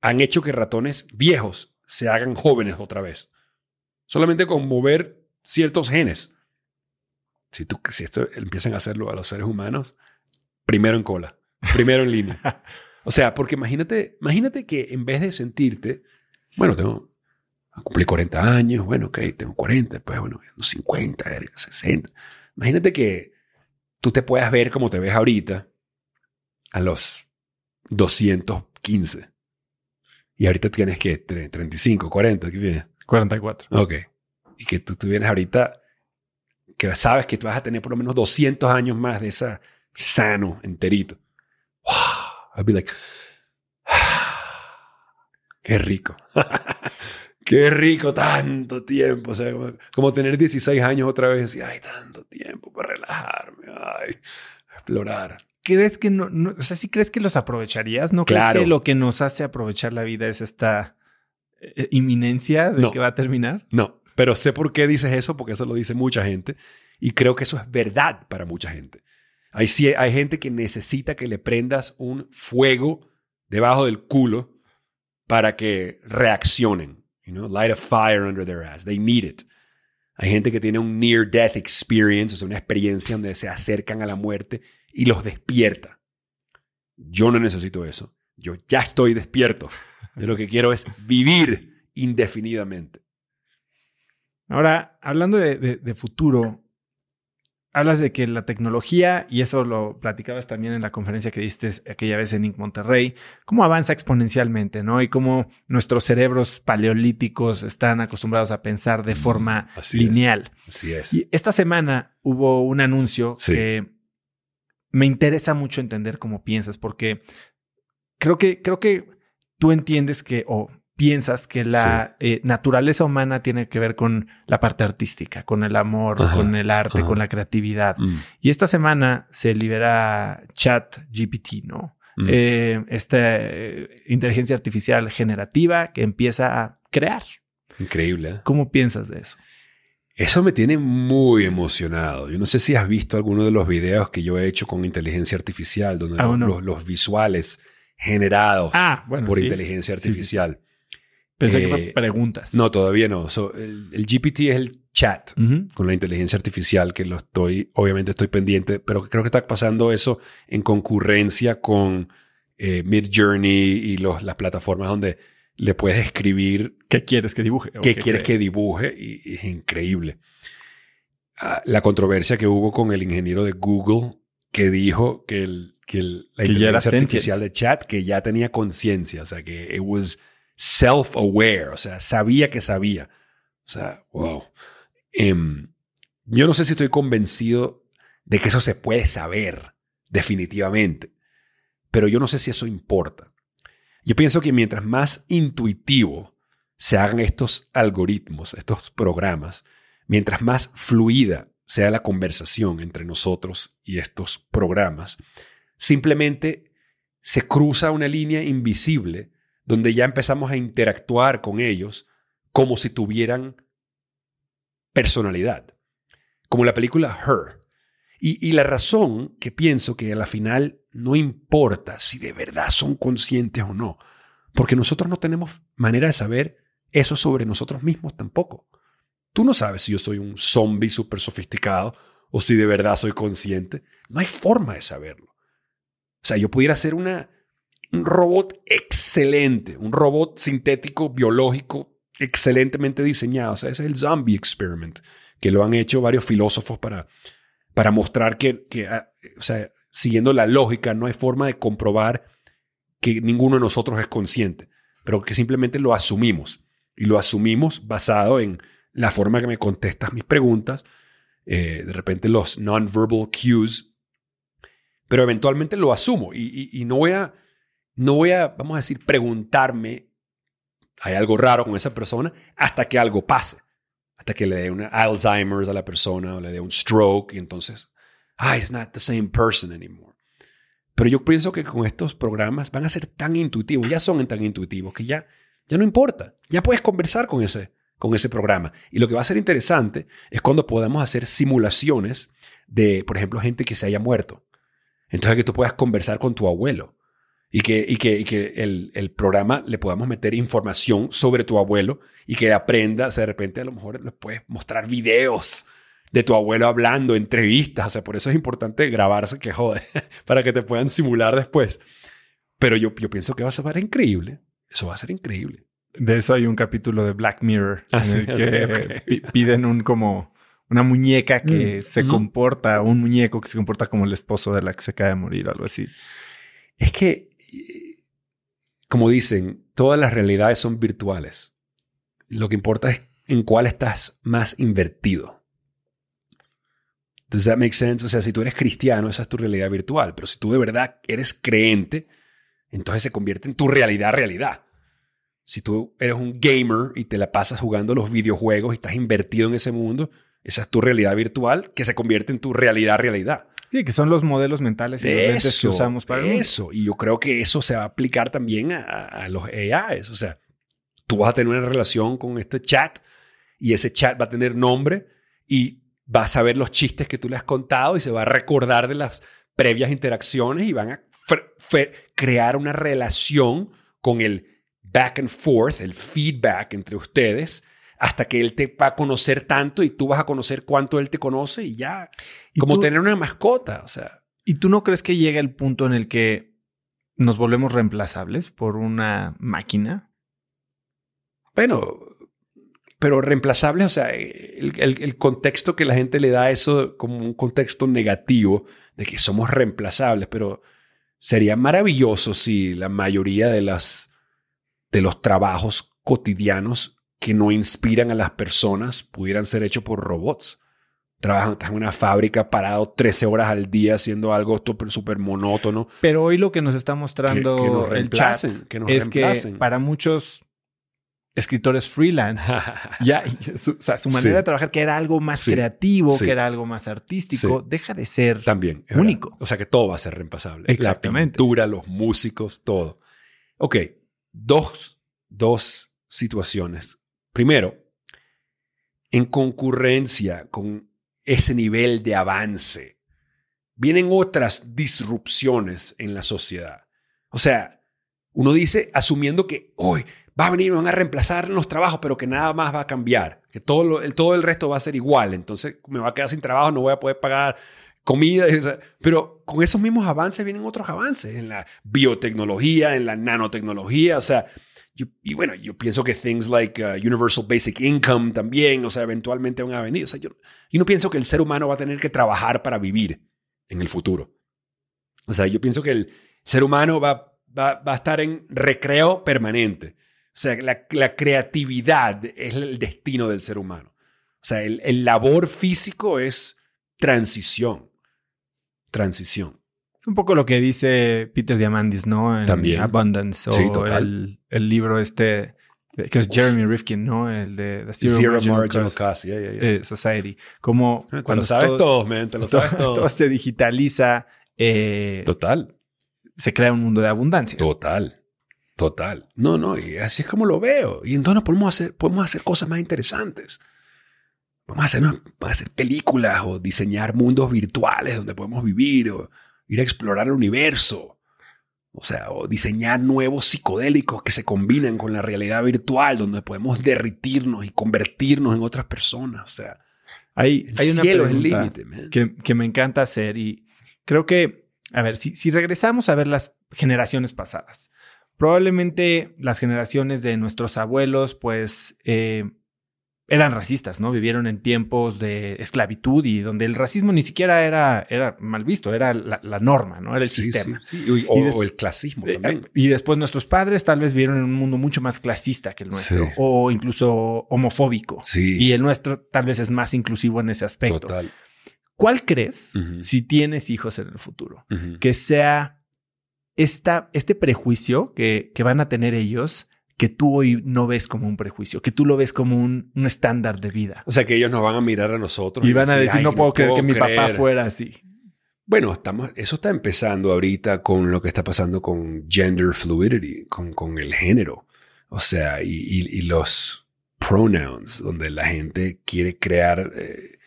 Han hecho que ratones viejos se hagan jóvenes otra vez. Solamente con mover ciertos genes. Si, si esto empiezan a hacerlo a los seres humanos, primero en cola, primero en línea. (laughs) O sea, porque imagínate, imagínate que en vez de sentirte, bueno, tengo, cumplí 40 años, bueno, ok, tengo 40, después, bueno, 50, 60. Imagínate que tú te puedas ver como te ves ahorita a los 215. Y ahorita tienes que 35, 40, ¿qué tienes? 44. Ok. Y que tú, tú vienes ahorita que sabes que vas a tener por lo menos 200 años más de esa sano, enterito. Wow, I'd be like, (sighs) qué rico. (laughs) qué rico tanto tiempo. O sea, como, tener 16 años otra vez y, ay, tanto tiempo para relajarme, ay, explorar. ¿Crees que no, o sea, sí crees que los aprovecharías? ¿No crees que lo que nos hace aprovechar la vida es esta eh, inminencia de que va a terminar? No, pero sé por qué dices eso, porque eso lo dice mucha gente y creo que eso es verdad para mucha gente. Hay, hay gente que necesita que le prendas un fuego debajo del culo para que reaccionen. You know, light a fire under their ass. They need it. Hay gente que tiene un near death experience, o sea, una experiencia donde se acercan a la muerte y los despierta. Yo no necesito eso. Yo ya estoy despierto. Yo lo que quiero es vivir indefinidamente. Ahora, hablando de, futuro, hablas de que la tecnología, y eso lo platicabas también en la conferencia que diste aquella vez en Inc. Monterrey, cómo avanza exponencialmente, ¿no? Y cómo nuestros cerebros paleolíticos están acostumbrados a pensar de forma lineal. Así es. Y esta semana hubo un anuncio que me interesa mucho entender cómo piensas, porque creo que, creo que tú entiendes que, o piensas que la eh, naturaleza humana tiene que ver con la parte artística, con el amor, con el arte, con la creatividad. Mm. Y esta semana se libera Chat GPT, ¿no? Mm. Eh, esta eh, inteligencia artificial generativa que empieza a crear. Increíble. ¿Cómo piensas de eso? Eso me tiene muy emocionado. Yo no sé si has visto alguno de los videos que yo he hecho con inteligencia artificial, donde ah, los, visuales generados ah, por inteligencia artificial. Pensé que eh, preguntas. No, todavía no. el, GPT es el chat con la inteligencia artificial, que lo estoy, obviamente estoy pendiente, pero creo que está pasando eso en concurrencia con eh, Mid Journey y los, las plataformas donde le puedes escribir. ¿Qué quieres que dibuje? ¿Qué quieres que dibuje? Y, es increíble. Ah, la controversia que hubo con el ingeniero de Google que dijo que, el, que la inteligencia artificial de chat que ya tenía conciencia, o sea, que it was self-aware, o sea, sabía que sabía. O sea, wow. Em, yo no sé si estoy convencido de que eso se puede saber definitivamente, pero yo no sé si eso importa. Yo pienso que mientras más intuitivo se hagan estos algoritmos, estos programas, mientras más fluida sea la conversación entre nosotros y estos programas, simplemente se cruza una línea invisible donde ya empezamos a interactuar con ellos como si tuvieran personalidad, como la película Her. Y, la razón que pienso que a la final no importa si de verdad son conscientes o no, porque nosotros no tenemos manera de saber eso sobre nosotros mismos tampoco. Tú no sabes si yo soy un zombie súper sofisticado o si de verdad soy consciente. No hay forma de saberlo. O sea, yo pudiera ser una, un robot excelente, un robot sintético, biológico, excelentemente diseñado. O sea, ese es el zombie experiment, que lo han hecho varios filósofos para, para mostrar que, que ah, o sea, siguiendo la lógica, no hay forma de comprobar que ninguno de nosotros es consciente, pero que simplemente lo asumimos. Y lo asumimos basado en la forma que me contestas mis preguntas, eh, de repente los non-verbal cues, pero eventualmente lo asumo y, no voy a, no voy a, vamos a decir, preguntarme, hay algo raro con esa persona, hasta que algo pase, hasta que le dé una Alzheimer's a la persona o le dé un stroke y entonces ah, it's not the same person anymore. Pero yo pienso que con estos programas van a ser tan intuitivos, ya son tan intuitivos que ya, ya no importa, ya puedes conversar con ese, con ese programa. Y lo que va a ser interesante es cuando podamos hacer simulaciones de, por ejemplo, gente que se haya muerto. Entonces que tú puedas conversar con tu abuelo y que, y que, y que el, el, programa le podamos meter información sobre tu abuelo y que aprenda, o sea, de repente a lo mejor le puedes mostrar videos de tu abuelo hablando, entrevistas. O sea, por eso es importante grabarse, que jode, (laughs) para que te puedan simular después. Pero yo, yo pienso que va a ser increíble. Eso va a ser increíble. De eso hay un capítulo de Black Mirror ah, en el que piden un como una muñeca que mm, se comporta, un muñeco que se comporta como el esposo de la que se cae de morir algo así. Es que, como dicen, todas las realidades son virtuales. Lo que importa es en cuál estás más invertido. Does that make sense? O sea, si tú eres cristiano, esa es tu realidad virtual. Pero si tú de verdad eres creente, entonces se convierte en tu realidad realidad. Si tú eres un gamer y te la pasas jugando los videojuegos y estás invertido en ese mundo, esa es tu realidad virtual que se convierte en tu realidad realidad. Sí, que son los modelos mentales y los lentes que usamos para eso. Y yo creo que eso se va a aplicar también a, a los AIs. O sea, tú vas a tener una relación con este chat y ese chat va a tener nombre y vas a ver los chistes que tú le has contado y se va a recordar de las previas interacciones y van a crear una relación con el back and forth, el feedback entre ustedes, hasta que él te va a conocer tanto y tú vas a conocer cuánto él te conoce y ya, como tener una mascota, o sea. ¿Y tú no crees que llega el punto en el que nos volvemos reemplazables por una máquina? Bueno, pero reemplazables, o sea, el, contexto que la gente le da a eso como un contexto negativo de que somos reemplazables, pero sería maravilloso si la mayoría de, las, de los trabajos cotidianos que no inspiran a las personas pudieran ser hechos por robots. Trabajan en una fábrica parado 13 horas al día haciendo algo súper monótono. Pero hoy lo que nos está mostrando el chat es que para muchos escritores freelance. (laughs) ya, su, o sea, su manera de trabajar, que era algo más creativo, que era algo más artístico, deja de ser También, único. O sea que todo va a ser reemplazable. Exactamente. La pintura, los músicos, todo. Ok, dos, dos situaciones. Primero, en concurrencia con ese nivel de avance, vienen otras disrupciones en la sociedad. O sea, uno dice, asumiendo que hoy va a venir, me van a reemplazar los trabajos, pero que nada más va a cambiar, que todo, el, todo el resto va a ser igual. Entonces me va a quedar sin trabajo, no voy a poder pagar comida. Pero con esos mismos avances vienen otros avances en la biotecnología, en la nanotecnología. O sea, y bueno, yo pienso que things like uh, Universal Basic Income también, o sea, eventualmente van a venir. O sea, yo, yo no pienso que el ser humano va a tener que trabajar para vivir en el futuro. O sea, yo pienso que el ser humano va, va, va a estar en recreo permanente. O sea, la, creatividad es el destino del ser humano. O sea, el, labor físico es transición. Transición. Es un poco lo que dice Peter Diamandis, ¿no? En También. Abundance o sí, total. El, libro este que es Jeremy Rifkin, ¿no? El de The Zero, Marginal, Cost, eh, Society. Como cuando sabes todo, man, te lo sabes todo. (laughs) Todo se digitaliza. Eh, total. Se crea un mundo de abundancia. Total. Total. No, no, y así es como lo veo. Y entonces podemos hacer, podemos hacer cosas más interesantes. Vamos a, hacer, hacer películas o diseñar mundos virtuales donde podemos vivir o ir a explorar el universo. O sea, o diseñar nuevos psicodélicos que se combinan con la realidad virtual, donde podemos derritirnos y convertirnos en otras personas. O sea, hay, el hay una cielo es el límite. Que, que, me encanta hacer y creo que, a ver, si, si regresamos a ver las generaciones pasadas, Probablemente las generaciones de nuestros abuelos, pues, eh, eran racistas, ¿no? Vivieron en tiempos de esclavitud y donde el racismo ni siquiera era, era mal visto, era la, norma, ¿no? Era el sistema. O, el clasismo eh, también. Y después nuestros padres tal vez vivieron en un mundo mucho más clasista que el nuestro, o incluso homofóbico. Y el nuestro tal vez es más inclusivo en ese aspecto. Total. ¿Cuál crees, si tienes hijos en el futuro, que sea esta, este prejuicio que, que, van a tener ellos que tú hoy no ves como un prejuicio, que tú lo ves como un, un estándar de vida. O sea, que ellos nos van a mirar a nosotros. Y, van a decir, no puedo creer que mi papá fuera así. Bueno, estamos, eso está empezando ahorita con lo que está pasando con gender fluidity, con, con el género. O sea, y, y, los pronouns, donde la gente quiere crear, eh,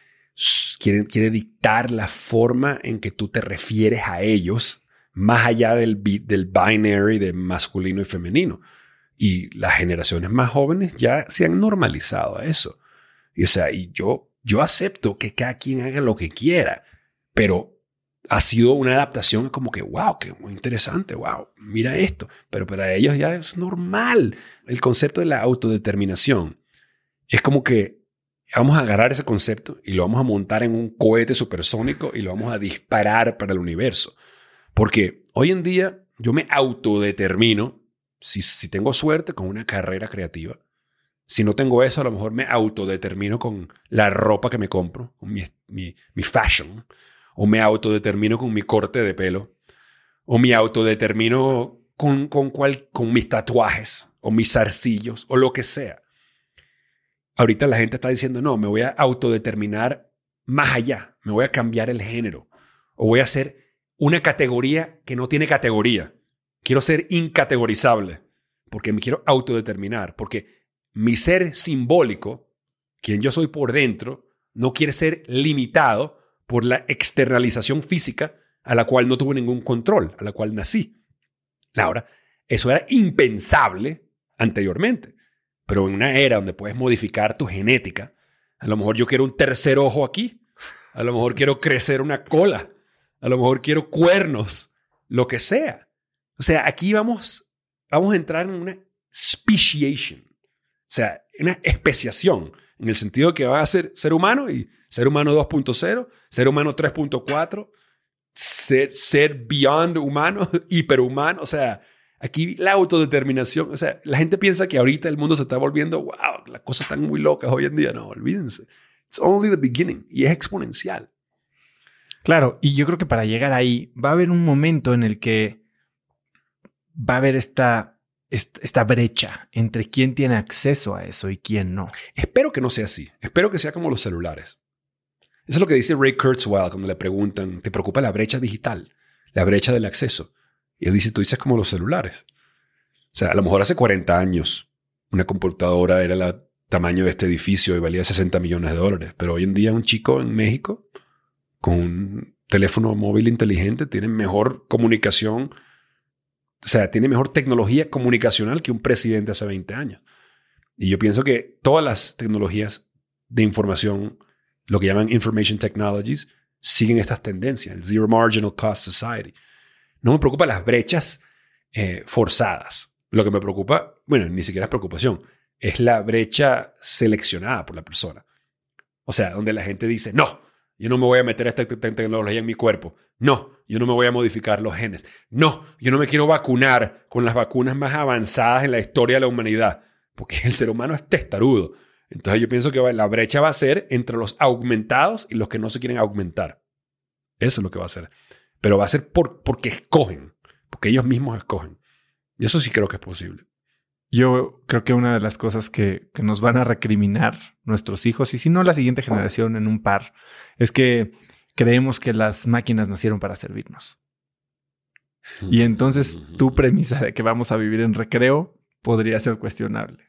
quiere, quiere dictar la forma en que tú te refieres a ellos más allá del, del binary de masculino y femenino. Y las generaciones más jóvenes ya se han normalizado a eso. Y o sea, y yo, yo acepto que cada quien haga lo que quiera, pero ha sido una adaptación como que, wow, qué muy interesante, wow, mira esto. Pero para ellos ya es normal. El concepto de la autodeterminación es como que vamos a agarrar ese concepto y lo vamos a montar en un cohete supersónico y lo vamos a disparar para el universo. Porque hoy en día yo me autodetermino, si, tengo suerte, con una carrera creativa. Si no tengo eso, a lo mejor me autodetermino con la ropa que me compro, con mi fashion, o me autodetermino con mi corte de pelo, o me autodetermino con, con, cual, con mis tatuajes, o mis zarcillos, o lo que sea. Ahorita la gente está diciendo, no, me voy a autodeterminar más allá, me voy a cambiar el género, o voy a hacer una categoría que no tiene categoría. Quiero ser incategorizable, porque me quiero autodeterminar, porque mi ser simbólico, quien yo soy por dentro, no quiere ser limitado por la externalización física a la cual no tuve ningún control, a la cual nací. Ahora, eso era impensable anteriormente, pero en una era donde puedes modificar tu genética, a lo mejor yo quiero un tercer ojo aquí, a lo mejor quiero crecer una cola, a lo mejor quiero cuernos, lo que sea. O sea, aquí vamos, vamos a entrar en una speciation, o sea, una especiación, en el sentido que va a ser ser humano y ser humano 2.0, ser humano 3.4, ser, ser beyond humano, (laughs) hiperhumano, o sea, aquí la autodeterminación, o sea, la gente piensa que ahorita el mundo se está volviendo, wow, las cosas están muy locas hoy en día, no, olvídense. It's only the beginning y es exponencial. Claro, y yo creo que para llegar ahí va a haber un momento en el que va a haber esta esta brecha entre quién tiene acceso a eso y quién no. Espero que no sea así. Espero que sea como los celulares. Eso es lo que dice Ray Kurzweil cuando le preguntan, ¿te preocupa la brecha digital? La brecha del acceso. Y él dice, tú dices como los celulares. O sea, a lo mejor hace 40 años una computadora era el tamaño de este edificio y valía 60 millones de dólares. Pero hoy en día un chico en México con un teléfono móvil inteligente tiene mejor comunicación o sea, tiene mejor tecnología comunicacional que un presidente hace 20 años. Y yo pienso que todas las tecnologías de información, lo que llaman information technologies, siguen estas tendencias, el Zero Marginal Cost Society. No me preocupan las brechas eh, forzadas. Lo que me preocupa, bueno, ni siquiera es preocupación, es la brecha seleccionada por la persona. O sea, donde la gente dice, no, yo no me voy a meter esta tecnología en mi cuerpo. No, yo no me voy a modificar los genes. No, yo no me quiero vacunar con las vacunas más avanzadas en la historia de la humanidad, porque el ser humano es testarudo. Entonces yo pienso que la brecha va a ser entre los augmentados y los que no se quieren aumentar. Eso es lo que va a ser. Pero va a ser por, porque escogen, porque ellos mismos escogen. Y eso sí creo que es posible. Yo creo que una de las cosas que, que nos van a recriminar nuestros hijos, y si no la siguiente generación en un par, es que creemos que las máquinas nacieron para servirnos. Y entonces tu premisa de que vamos a vivir en recreo podría ser cuestionable.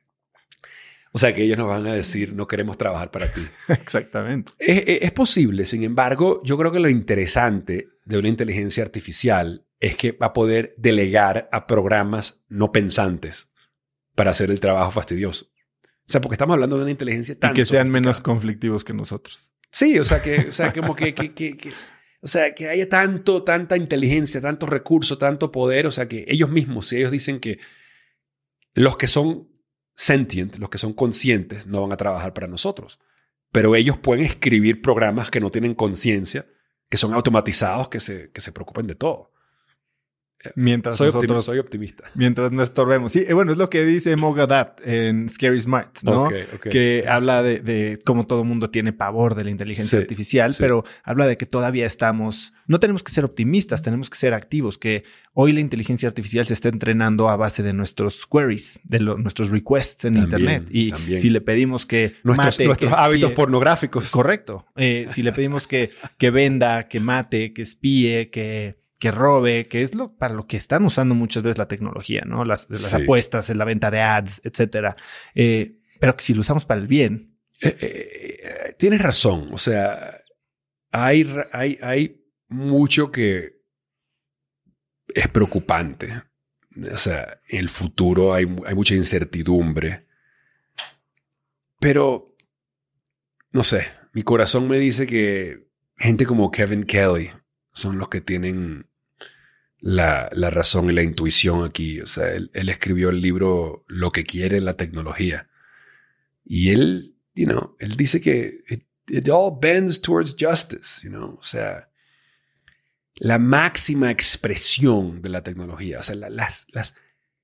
O sea que ellos nos van a decir, no queremos trabajar para ti. (laughs) Exactamente. Es, posible, sin embargo, yo creo que lo interesante de una inteligencia artificial es que va a poder delegar a programas no pensantes para hacer el trabajo fastidioso. O sea, porque estamos hablando de una inteligencia tan... Y que sean menos conflictivos que nosotros. Sí, o sea, que, o sea, como que, que, que, o sea, que haya tanto, tanta inteligencia, tanto recurso, tanto poder, o sea, que ellos mismos, si ellos dicen que los que son sentient, los que son conscientes, no van a trabajar para nosotros, pero ellos pueden escribir programas que no tienen conciencia, que son automatizados, que se, que se preocupen de todo. Mientras soy, nosotros, soy optimista. (laughs) Mientras no estorbemos. Sí, bueno, es lo que dice Mogadat en Scary Smart, ¿no? Que habla de, de, cómo todo el mundo tiene pavor de la inteligencia artificial, pero habla de que todavía estamos, no tenemos que ser optimistas, tenemos que ser activos, que hoy la inteligencia artificial se está entrenando a base de nuestros queries, de nuestros requests en Internet. Y si le pedimos que... Nuestros, nuestros hábitos pornográficos. Correcto. Eh, si le pedimos que, que venda, que mate, que espíe, que que robe, que es lo para lo que están usando muchas veces la tecnología, ¿no? Las, las apuestas, en la venta de ads, etcétera. Eh, pero que si lo usamos para el bien. Eh, eh, tienes razón. O sea, hay, hay, hay mucho que es preocupante. O sea, en el futuro hay, hay mucha incertidumbre. Pero, no sé, mi corazón me dice que gente como Kevin Kelly, son los que tienen la, razón y la intuición aquí. O sea, él, escribió el libro Lo que quiere la tecnología. Y él, you know, él dice que it, all bends towards justice, you know. O sea, la máxima expresión de la tecnología. O sea, la, las, las,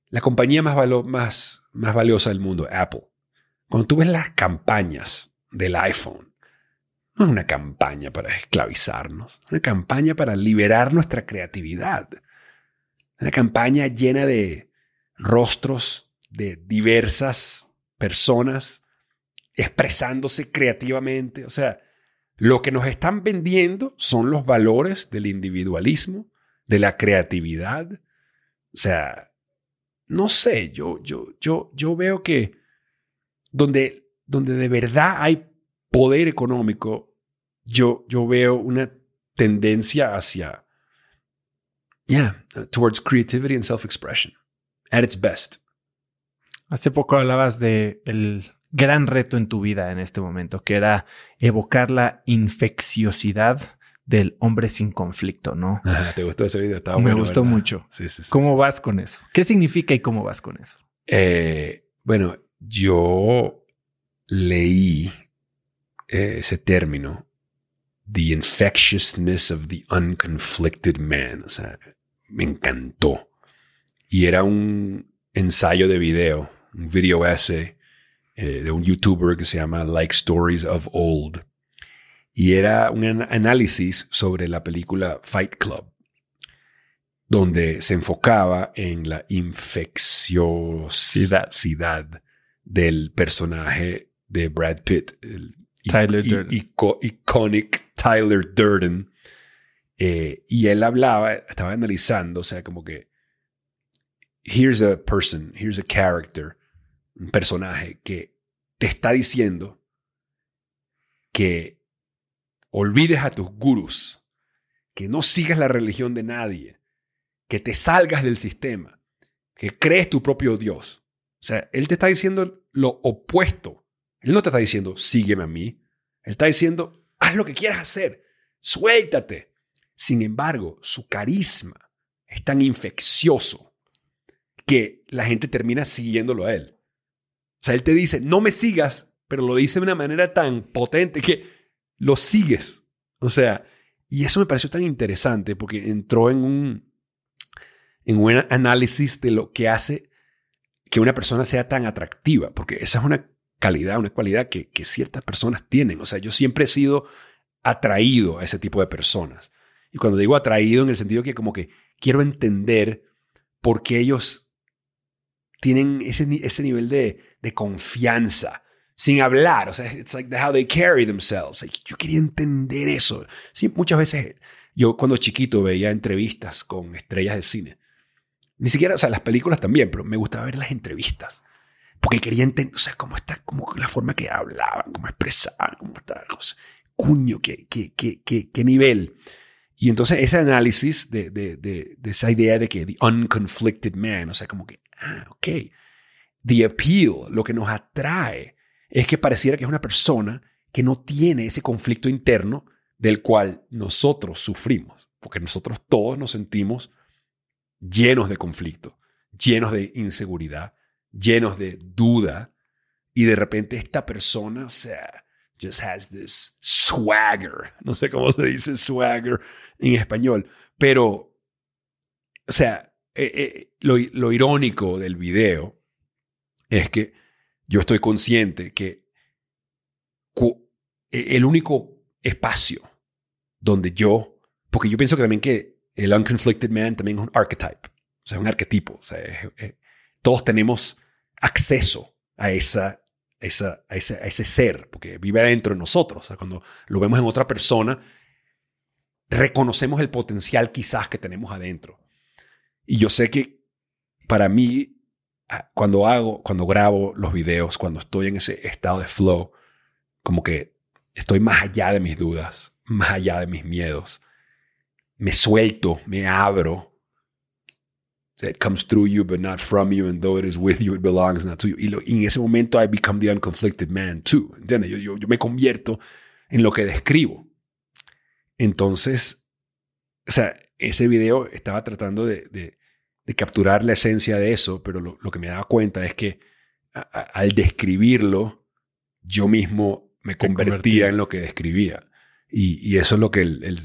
la compañía más, más, más valiosa del mundo, Apple. cuando tú ves las campañas del iPhone, no es una campaña para esclavizarnos, es una campaña para liberar nuestra creatividad. Una campaña llena de rostros de diversas personas expresándose creativamente. O sea, lo que nos están vendiendo son los valores del individualismo, de la creatividad. O sea, no sé, yo, yo, yo, yo veo que donde, donde de verdad hay poder económico, yo, yo veo una tendencia hacia, yeah, towards creativity and self-expression at its best. Hace poco hablabas de el gran reto en tu vida en este momento, que era evocar la infecciosidad del hombre sin conflicto, ¿no? ¿Te gustó ese video? Estaba Me gustó mucho. Sí, sí, sí, ¿Cómo vas con eso? ¿Qué significa y cómo vas con eso? Eh, bueno, yo leí eh, ese término, the infectiousness of the unconflicted man. O sea, me encantó. Y era un ensayo de video un video essay eh, de un youtuber que se llama Like Stories of Old. Y era un análisis sobre la película Fight Club, donde se enfocaba en la infecciosidad del personaje de Brad Pitt, el Tyler Durden. iconic Tyler Durden. Eh, y él hablaba, estaba analizando, o sea, como que, here's a person, here's a character un personaje que te está diciendo que olvides a tus gurús, que no sigas la religión de nadie, que te salgas del sistema, que crees tu propio Dios. O sea, Él te está diciendo lo opuesto. Él no te está diciendo, sígueme a mí. Él está diciendo, haz lo que quieras hacer, suéltate. Sin embargo, su carisma es tan infeccioso que la gente termina siguiéndolo a Él. O sea, él te dice, no me sigas, pero lo dice de una manera tan potente que lo sigues. O sea, y eso me pareció tan interesante porque entró en un, en un análisis de lo que hace que una persona sea tan atractiva, porque esa es una calidad, una cualidad que, ciertas personas tienen. O sea, yo siempre he sido atraído a ese tipo de personas. Y cuando digo atraído en el sentido que como que quiero entender por qué ellos tienen ese, ese nivel de, de confianza sin hablar. O sea, it's like how they carry themselves. yo quería entender eso. Sí, muchas veces yo cuando chiquito veía entrevistas con estrellas de cine. Ni siquiera, o sea, las películas también, pero me gustaba ver las entrevistas. Porque quería entender, o sea, cómo está, como la forma que hablaban, cómo expresaban, cómo está, cuño, qué, qué, qué, qué, nivel. Y entonces ese análisis de, de, de, de, esa idea de que the unconflicted man, o sea, como que, ah, ok, the appeal, lo que nos atrae, es que pareciera que es una persona que no tiene ese conflicto interno del cual nosotros sufrimos, porque nosotros todos nos sentimos llenos de conflicto, llenos de inseguridad, llenos de duda, y de repente esta persona, o sea, just has this swagger, no sé cómo se dice swagger, en español. Pero, o sea, eh, eh, lo, lo irónico del video es que yo estoy consciente que e, el único espacio donde yo, porque yo pienso que también que el unconflicted man también es un archetype, o sea, un arquetipo, o sea, todos tenemos acceso a, esa, esa, a, ese, a ese ser, porque vive adentro de nosotros, cuando lo vemos en otra persona, reconocemos el potencial quizás que tenemos adentro. Y yo sé que para mí, ah, cuando hago, cuando grabo los videos, cuando estoy en ese estado de flow, como que estoy más allá de mis dudas, más allá de mis miedos. Me suelto, me abro. It comes through you, but not from you, and though it is with you, it belongs not to you. Y, en ese momento I become the unconflicted man too. ¿Entiendes? Yo, yo, yo me convierto en lo que describo. Entonces, o sea, ese video estaba tratando de, capturar la esencia de eso, pero lo, que me daba cuenta es que al describirlo, yo mismo me convertía en lo que describía. Y, eso es lo que el,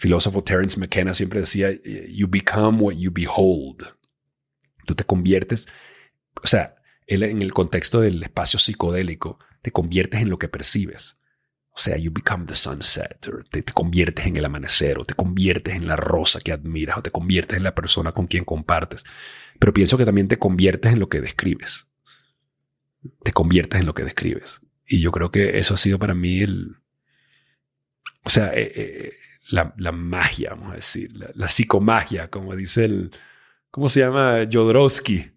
filósofo Terence McKenna siempre decía, you become what you behold. Tú te conviertes, o sea, en el contexto del espacio psicodélico, te conviertes en lo que percibes. O sea, you become the sunset, o te, te, conviertes en el amanecer, o te conviertes en la rosa que admiras, o te conviertes en la persona con quien compartes. Pero pienso que también te conviertes en lo que describes. Te conviertes en lo que describes. Y yo creo que eso ha sido para mí el... O sea, eh, eh, la, la, magia, vamos a decir, la, la, psicomagia, como dice el... ¿Cómo se llama? Jodorowsky,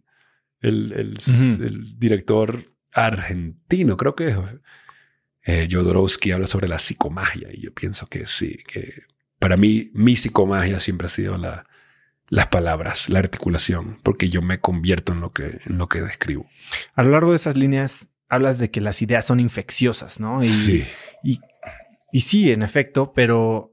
el, el, uh -huh. el director argentino, creo que eh, Jodorowsky habla sobre la psicomagia y yo pienso que sí, que para mí mi psicomagia siempre ha sido la, las palabras, la articulación, porque yo me convierto en lo que, en lo que describo. A lo largo de esas líneas hablas de que las ideas son infecciosas, ¿no? Y, sí. Y, y sí, en efecto, pero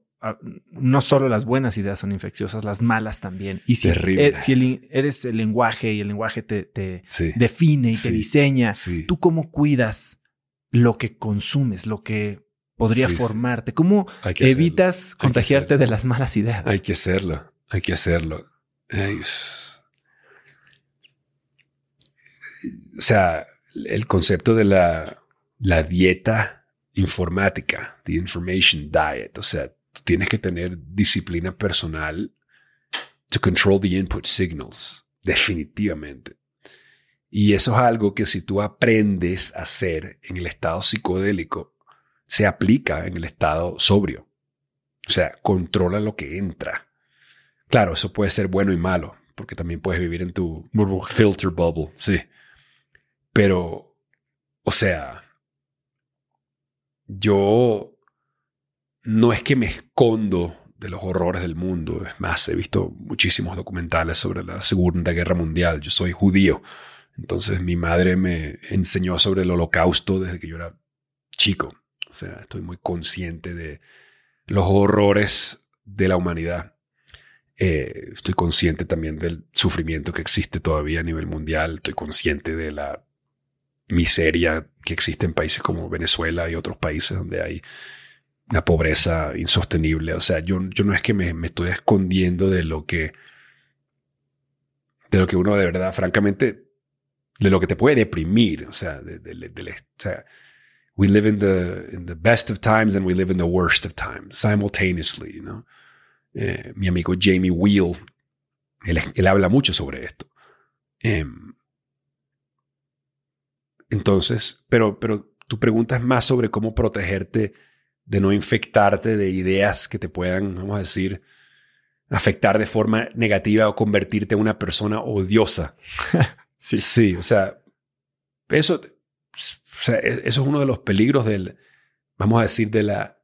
no solo las buenas ideas son infecciosas, las malas también. Y si, Terrible. eh, si el, eres el lenguaje y el lenguaje te, te Sí. define y Sí. te diseña, Sí. ¿tú cómo cuidas lo que consumes, lo que podría formarte? ¿Cómo evitas contagiarte de las malas ideas? Hay que hacerlo, hay que hacerlo. Ay, O sea, el concepto de la, la dieta informática, the information diet, o sea, tú tienes que tener disciplina personal to control the input signals, definitivamente. Y eso es algo que si tú aprendes a hacer en el estado psicodélico, se aplica en el estado sobrio. O sea, controla lo que entra. Claro, eso puede ser bueno y malo, porque también puedes vivir en tu Burbuja. filter bubble, sí. Pero, o sea, yo no es que me escondo de los horrores del mundo. Es más, he visto muchísimos documentales sobre la Segunda Guerra Mundial. Yo soy judío. Entonces mi madre me enseñó sobre el holocausto desde que yo era chico. O sea, estoy muy consciente de los horrores de la humanidad. Eh, estoy consciente también del sufrimiento que existe todavía a nivel mundial. Estoy consciente de la miseria que existe en países como Venezuela y otros países donde hay una pobreza insostenible. O sea, yo, yo no es que me, me estoy escondiendo de lo que de lo que uno de verdad, francamente, de lo que te puede deprimir. O sea, we live in the, in the best of times and we live in the worst of times simultaneously, ¿no? Eh, mi amigo Jamie Wheel, él, él habla mucho sobre esto. Em, entonces, pero, pero tu pregunta es más sobre cómo protegerte de no infectarte de ideas que te puedan, vamos a decir, afectar de forma negativa o convertirte en una persona odiosa. (laughs) Sí. Sí, o sea, eso, o sea, e- eso es uno de los peligros del, vamos a decir, de la,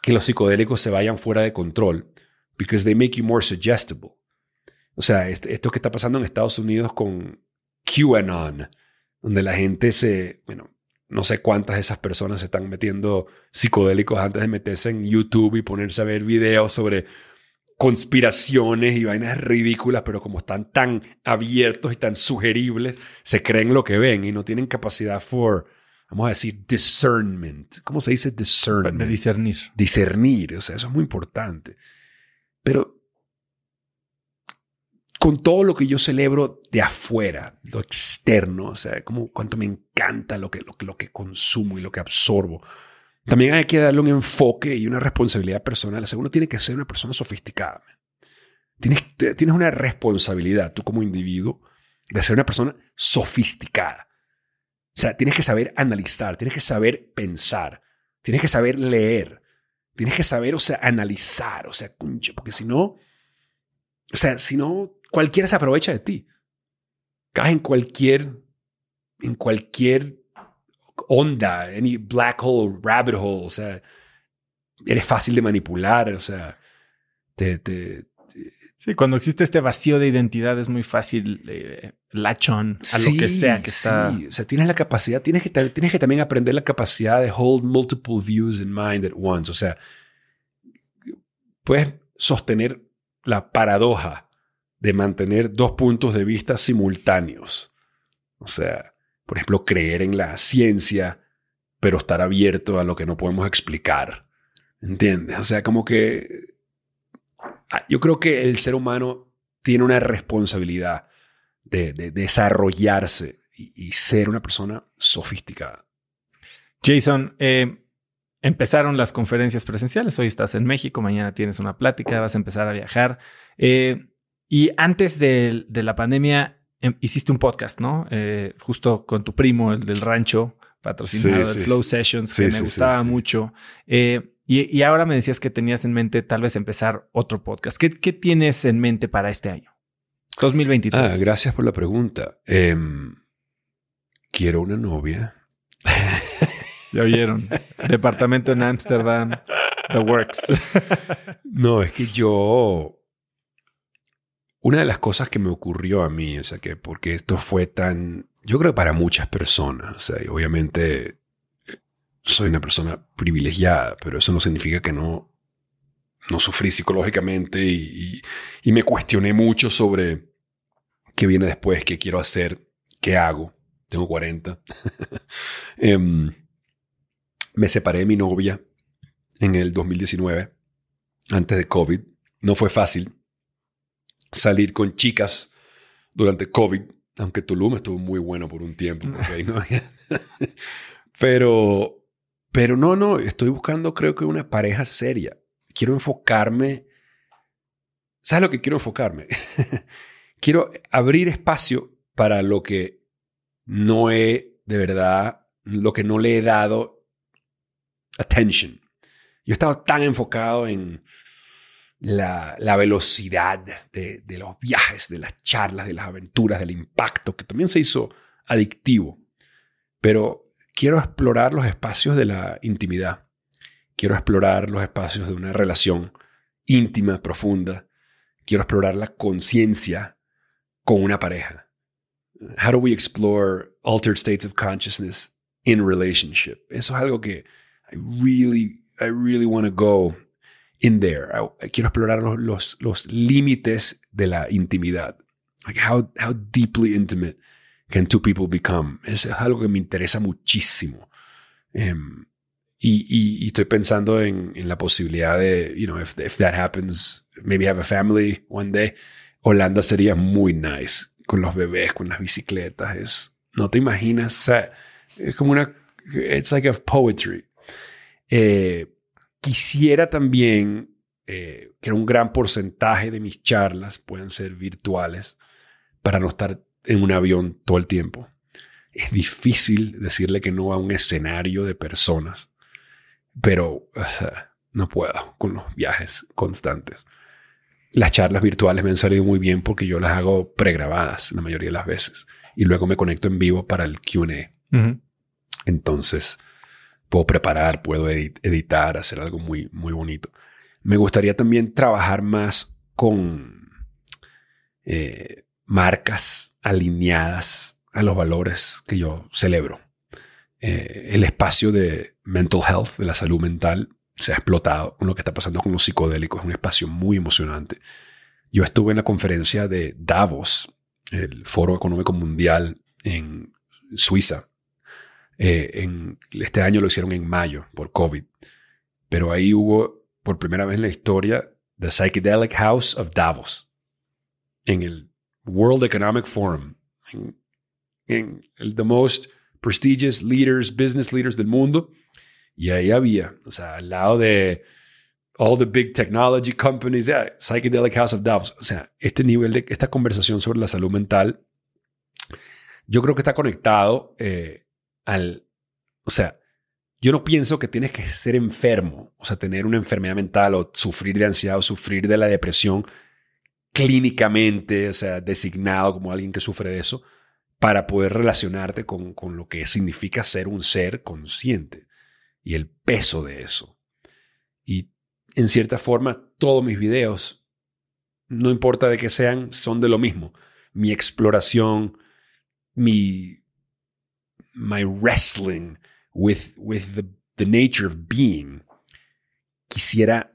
que los psicodélicos se vayan fuera de control, because they make you more suggestible. O sea, esto que está pasando en Estados Unidos con QAnon, donde la gente se, bueno, no sé cuántas de esas personas se están metiendo psicodélicos antes de meterse en YouTube y ponerse a ver videos sobre conspiraciones y vainas ridículas, pero como están tan abiertos y tan sugeribles, se creen lo que ven y no tienen capacidad for, vamos a decir, discernment. ¿Cómo se dice discernment? De discernir. discernir, o sea, eso es muy importante. Pero con todo lo que yo celebro de afuera, lo externo, o sea, como cuánto me encanta lo que, lo, lo que consumo y lo que absorbo, también hay que darle un enfoque y una responsabilidad personal. O tiene que ser una persona sofisticada. Tienes, tienes una responsabilidad, tú como individuo, de ser una persona sofisticada. O sea, tienes que saber analizar, tienes que saber pensar, tienes que saber leer, tienes que saber, o sea, analizar, o sea, porque si no, o sea, si no, cualquiera se aprovecha de ti. Caes en cualquier, en cualquier onda, any black hole, rabbit hole, o sea, eres fácil de manipular, o sea, te, te, Sí, cuando existe este vacío de identidad es muy fácil eh, latch on a lo que Sí, sea que sí. está. O sea, tienes la capacidad, tienes que, tienes que también aprender la capacidad de hold multiple views in mind at once. O sea, puedes sostener la paradoja de mantener dos puntos de vista simultáneos. O sea, por ejemplo, creer en la ciencia, pero estar abierto a lo que no podemos explicar. ¿Entiendes? O sea, como que ah, yo creo que el ser humano tiene una responsabilidad de, desarrollarse y, ser una persona sofisticada. Jason, eh, empezaron las conferencias presenciales. Hoy estás en México, mañana tienes una plática, vas a empezar a viajar. Eh, y antes de, la pandemia em, hiciste un podcast, ¿no? Eh, justo con tu primo, el del rancho, patrocinado de Flow Sessions, que me gustaba mucho. Y, ahora me decías que tenías en mente tal vez empezar otro podcast. ¿Qué, tienes en mente para este año? 2023. Ah, gracias por la pregunta. Em, quiero una novia. ya oyeron. Departamento en Ámsterdam. The Works. (laughs) no, es que yo... Una de las cosas que me ocurrió a mí, o sea, que porque esto fue tan... Yo creo para muchas personas, o sea, obviamente soy una persona privilegiada, pero eso no significa que no, no sufrí psicológicamente y, me cuestioné mucho sobre qué viene después, qué quiero hacer, qué hago. Tengo 40. (laughs) Em, me separé de mi novia en el 2019, antes de COVID. No fue fácil salir con chicas durante COVID, aunque Tulum estuvo muy bueno por un tiempo. (laughs) (laughs) Pero pero no, no, estoy buscando creo que una pareja seria. Quiero enfocarme. ¿Sabes lo que quiero enfocarme? (laughs) quiero abrir espacio para lo que no he, de verdad, lo que no le he dado attention. Yo he estado tan enfocado en la, velocidad de, de, los viajes, de las charlas, de las aventuras, del impacto, que también se hizo adictivo. Pero quiero explorar los espacios de la intimidad. Quiero explorar los espacios de una relación íntima, profunda. Quiero explorar la conciencia con una pareja. How do we explore altered states of consciousness in relationship? Eso es algo que I really, I really want to go in there. quiero explorar los, los, límites de la intimidad. Like how, how deeply intimate Can Two People Become? Es algo que me interesa muchísimo. Em, y, estoy pensando en, la posibilidad de, you know, if, if that happens, maybe have a family one day. Holanda sería muy nice con los bebés, con las bicicletas. Es, no te imaginas, o sea, es como una, it's like a poetry. Eh, quisiera también eh, que un gran porcentaje de mis charlas puedan ser virtuales para no estar en un avión todo el tiempo. Es difícil decirle que no a un escenario de personas, pero no puedo con los viajes constantes. Las charlas virtuales me han salido muy bien porque yo las hago pregrabadas la mayoría de las veces y luego me conecto en vivo para el QA. Entonces puedo preparar, puedo editar, hacer algo muy, muy bonito. Me gustaría también trabajar más con eh, marcas alineadas a los valores que yo celebro. Eh, el espacio de mental health, de la salud mental, se ha explotado con lo que está pasando con los psicodélicos. Es un espacio muy emocionante. Yo estuve en la conferencia de Davos, el Foro Económico Mundial en Suiza. Eh, en, este año lo hicieron en mayo por COVID. Pero ahí hubo, por primera vez en la historia, The Psychedelic House of Davos. En el World Economic Forum, en, el the most prestigious leaders, business leaders del mundo. Y ahí había, o sea, al lado de all the big technology companies, Psychedelic House of Davos. O sea, este nivel de esta conversación sobre la salud mental, yo creo que está conectado eh, al, o sea, yo no pienso que tienes que ser enfermo, o sea, tener una enfermedad mental o sufrir de ansiedad o sufrir de la depresión clínicamente, o sea, designado como alguien que sufre de eso, para poder relacionarte con, lo que significa ser un ser consciente y el peso de eso. Y en cierta forma, todos mis videos, no importa de qué sean, son de lo mismo. Mi exploración, mi my wrestling with, with the, the nature of being, quisiera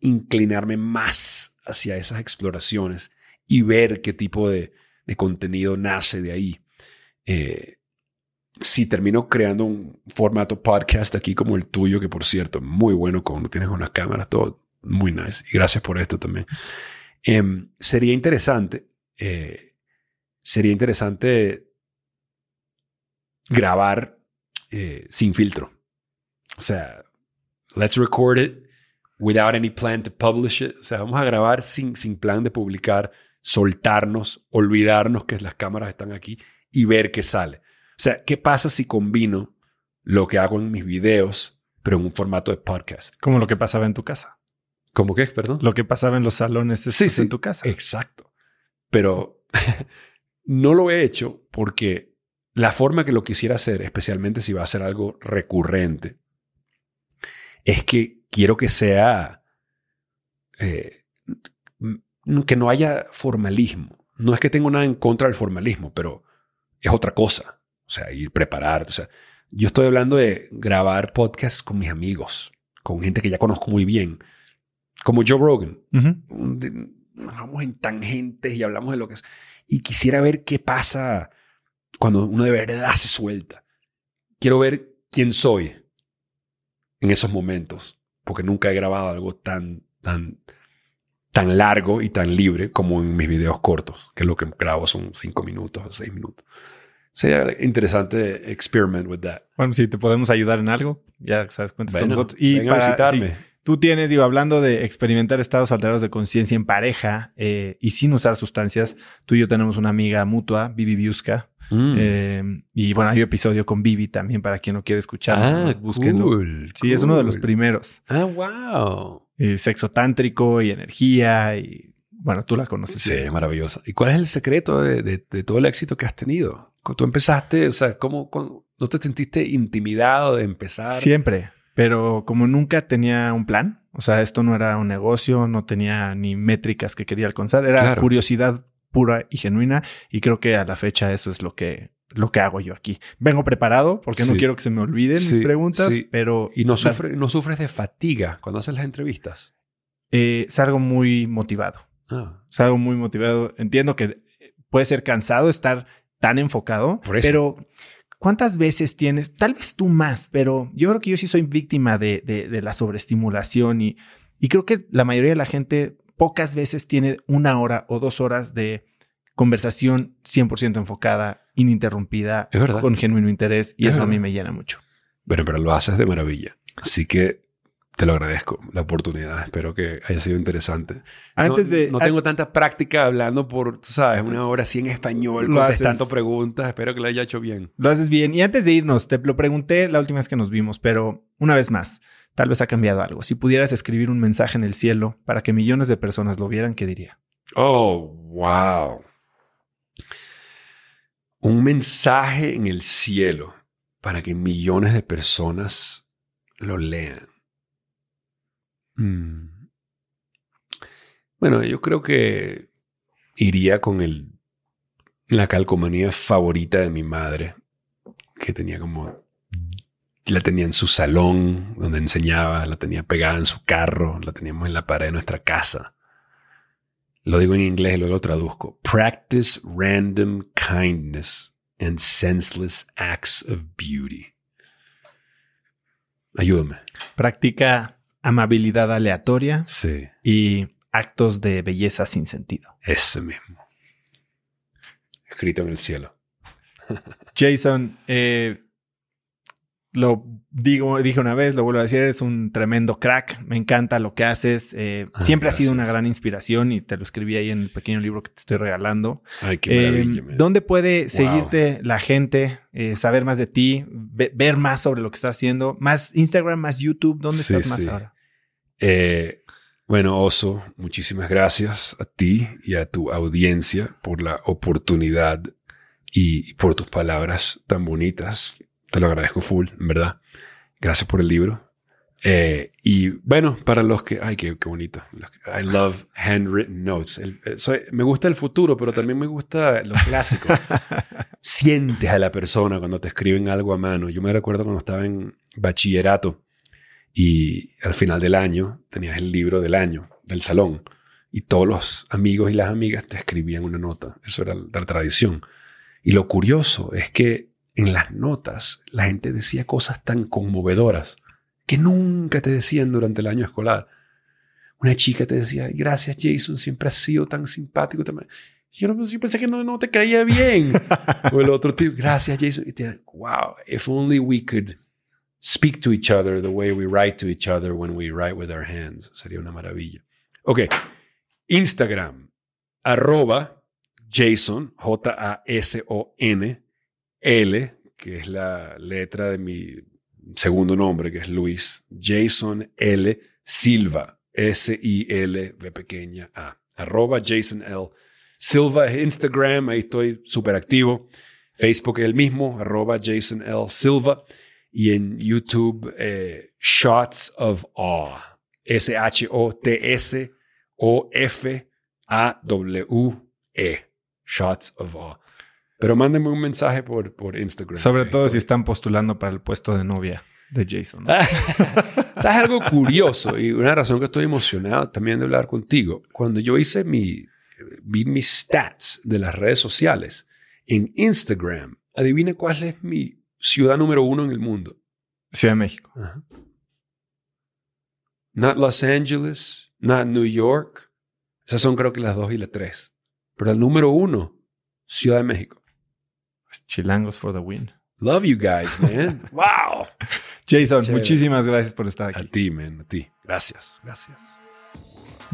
inclinarme más hacia esas exploraciones y ver qué tipo de, contenido nace de ahí. Eh, si termino creando un formato podcast aquí como el tuyo, que por cierto, muy bueno cuando tienes una cámara, todo muy nice. Y gracias por esto también. Em, sería interesante eh, sería interesante grabar eh, sin filtro. O sea, let's record it without any plan to publish it. O sea, vamos a grabar sin, sin plan de publicar, soltarnos, olvidarnos que las cámaras están aquí y ver qué sale. O sea, ¿qué pasa si combino lo que hago en mis videos, pero en un formato de podcast? Como lo que pasaba en tu casa. ¿Cómo qué? Perdón. Lo que pasaba en los salones Sí, sí. en tu casa. Exacto. Pero (laughs) no lo he hecho porque la forma que lo quisiera hacer, especialmente si va a ser algo recurrente, es que quiero que sea eh, que no haya formalismo. No es que tengo nada en contra del formalismo, pero es otra cosa. O sea, ir prepararte. O sea, yo estoy hablando de grabar podcasts con mis amigos, con gente que ya conozco muy bien, como Joe Rogan de- nos vamos en tangentes y hablamos de lo que es. Y quisiera ver qué pasa cuando uno de verdad se suelta. Quiero ver quién soy en esos momentos, porque nunca he grabado algo tan, tan, tan largo y tan libre como en mis videos cortos, que lo que grabo son cinco minutos o seis minutos. Sería interesante experiment with that. Bueno, si te podemos ayudar en algo, ya sabes, cuentas con Bueno, nosotros. Y a para- visitarme. sí, tú tienes, digo, hablando de experimentar estados alterados de conciencia en pareja eh, y sin usar sustancias, tú y yo tenemos una amiga mutua, Vivi Biusca. Mm. eh, y bueno, hay un episodio con Vivi también para quien no quiere escuchar. ah, búsquenlo. cool, Sí, es uno de los primeros. Ah, wow. Eh, sexo tántrico y energía y bueno, tú la conoces. Sí, maravillosa. ¿Y cuál es el secreto de, de- de todo el éxito que has tenido? Cuando tú empezaste, o sea, ¿cómo, cómo- no te sentiste intimidado de empezar? Siempre, pero como nunca tenía un plan, o sea, esto no era un negocio, no tenía ni métricas que quería alcanzar, era Claro. curiosidad pura y genuina y creo que a la fecha eso es lo que lo que hago yo aquí. Vengo preparado porque no quiero que se me olviden mis preguntas, sí. pero Y no, la- sufre, no sufres de fatiga cuando haces las entrevistas. eh, salgo muy motivado. Ah, Salgo muy motivado. Entiendo que puede ser cansado estar tan enfocado, Por eso. pero ¿cuántas veces tienes? Tal vez tú más, pero yo creo que yo sí soy víctima de, de- de la sobreestimulación y, y creo que la mayoría de la gente pocas veces tiene una hora o dos horas de conversación 100% enfocada, ininterrumpida, con genuino interés y Es eso a mí me llena mucho. bueno, pero lo haces de maravilla. Así que te lo agradezco, la oportunidad. Espero que haya sido interesante. Antes no, de... No tengo tanta práctica hablando por, tú sabes, una hora así en español, contestando haces. preguntas. Espero que lo haya hecho bien. Lo haces bien. Y antes de irnos, te lo pregunté la última vez que nos vimos, pero una vez más, tal vez ha cambiado algo. Si pudieras escribir un mensaje en el cielo para que millones de personas lo vieran, ¿qué diría? Oh, wow. Un mensaje en el cielo para que millones de personas lo lean. Mm. Bueno, yo creo que iría con el, la calcomanía favorita de mi madre, que tenía como, la tenía en su salón donde enseñaba, la tenía pegada en su carro, la teníamos en la pared de nuestra casa. Lo digo en inglés y luego lo traduzco. Practice random kindness and senseless acts of beauty. Ayúdame. Practica amabilidad aleatoria Sí, y actos de belleza sin sentido. ese mismo. Escrito en el cielo. Jason, eh, lo digo, dije una vez, lo vuelvo a decir, eres un tremendo crack. Me encanta lo que haces. eh, Ah, siempre ha sido una gran inspiración y te lo escribí ahí en el pequeño libro que te estoy regalando. Ay, qué Eh. ¿Dónde puede Wow. seguirte la gente, eh, saber más de ti, ve- ver más sobre lo que estás haciendo? Más Instagram, más YouTube, ¿dónde Sí, estás más sí. ahora? Eh, bueno, Oso, muchísimas gracias a ti y a tu audiencia por la oportunidad y por tus palabras tan bonitas. Te lo agradezco full, en verdad. Gracias por el libro. Eh, y bueno, para los que... Ay, qué, qué bonito. I love handwritten notes. El- eh, soy- me gusta el futuro, pero también me gusta lo clásico. (laughs) Sientes a la persona cuando te escriben algo a mano. Yo me recuerdo cuando estaba en bachillerato y al final del año tenías el libro del año, del salón, y todos los amigos y las amigas te escribían una nota. Eso era la tradición. Y lo curioso es que en las notas la gente decía cosas tan conmovedoras que nunca te decían durante el año escolar. Una chica te decía, gracias Jason, siempre has sido tan simpático. tan-". Yo, no, yo pensé que no, no te caía bien. o el otro tipo, gracias Jason. Y te, wow, if only we could speak to each other the way we write to each other when we write with our hands. Sería una maravilla. Ok, Instagram, arroba Jason, J-A-S-O-N, L, que es la letra de mi segundo nombre, que es Luis, Jason L. Silva, S-I-L-V pequeña A, arroba Jason L. Silva, Instagram, ahí estoy súper activo. Facebook es el mismo, arroba Jason L. Silva. Y en YouTube, eh, Shots of Awe. S-H-O-T-S-O-F-A-W-E. Shots of Awe. Pero mándenme un mensaje por, por Instagram. Sobre todo si están postulando para el puesto de novia de Jason. ¿no? (laughs) ¿Sabes algo curioso? Y una razón que estoy emocionado también de hablar contigo. Cuando yo hice mi, vi mis stats de las redes sociales en Instagram, adivina cuál es mi ciudad número uno en el mundo. Ciudad de México. Ajá. Not Los Angeles, not New York. Esas son creo que las dos y las tres. Pero el número uno, Ciudad de México. Pues, Chilangos for the win. Love you guys, man. (laughs) wow. Jason, Chévere. muchísimas gracias por estar A aquí. ti, man, a ti. Gracias, gracias.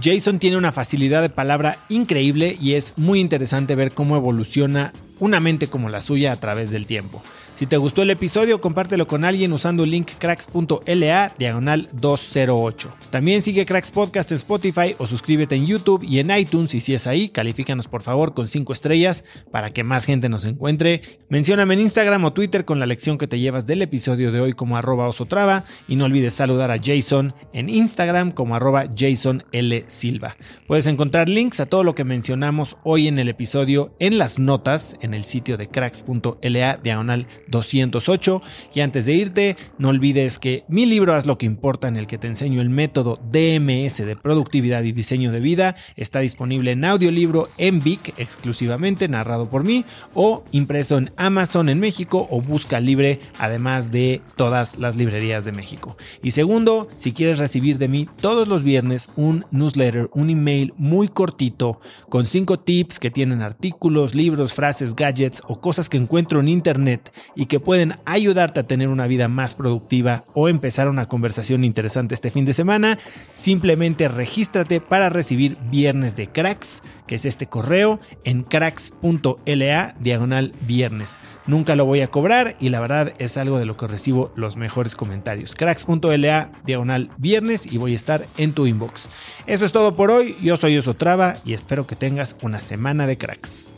Jason tiene una facilidad de palabra increíble y es muy interesante ver cómo evoluciona una mente como la suya a través del tiempo. Si te gustó el episodio, compártelo con alguien usando el link cracks.la diagonal 208. También sigue Cracks Podcast en Spotify o suscríbete en YouTube y en iTunes y si es ahí, califícanos por favor con 5 estrellas para que más gente nos encuentre. Mencióname en Instagram o Twitter con la lección que te llevas del episodio de hoy como arroba osotrava y no olvides saludar a Jason en Instagram como arroba Jason L. Silva. Puedes encontrar links a todo lo que mencionamos hoy en el episodio en las notas en el sitio de cracks.la diagonal 208. Y antes de irte, no olvides que mi libro Haz lo que importa, en el que te enseño el método DMS de productividad y diseño de vida, está disponible en audiolibro en Vic exclusivamente, narrado por mí, o impreso en Amazon en México o busca libre, además de todas las librerías de México. Y segundo, si quieres recibir de mí todos los viernes un newsletter, un email muy cortito, con cinco tips que tienen artículos, libros, frases, gadgets o cosas que encuentro en internet y que pueden ayudarte a tener una vida más productiva o empezar una conversación interesante este fin de semana, simplemente regístrate para recibir Viernes de Cracks, que es este correo, en cracks.la diagonal viernes. Nunca lo voy a cobrar y la verdad es algo de lo que recibo los mejores comentarios. cracks.la diagonal viernes y voy a estar en tu inbox. Eso es todo por hoy, yo soy Osotrava y espero que tengas una semana de cracks.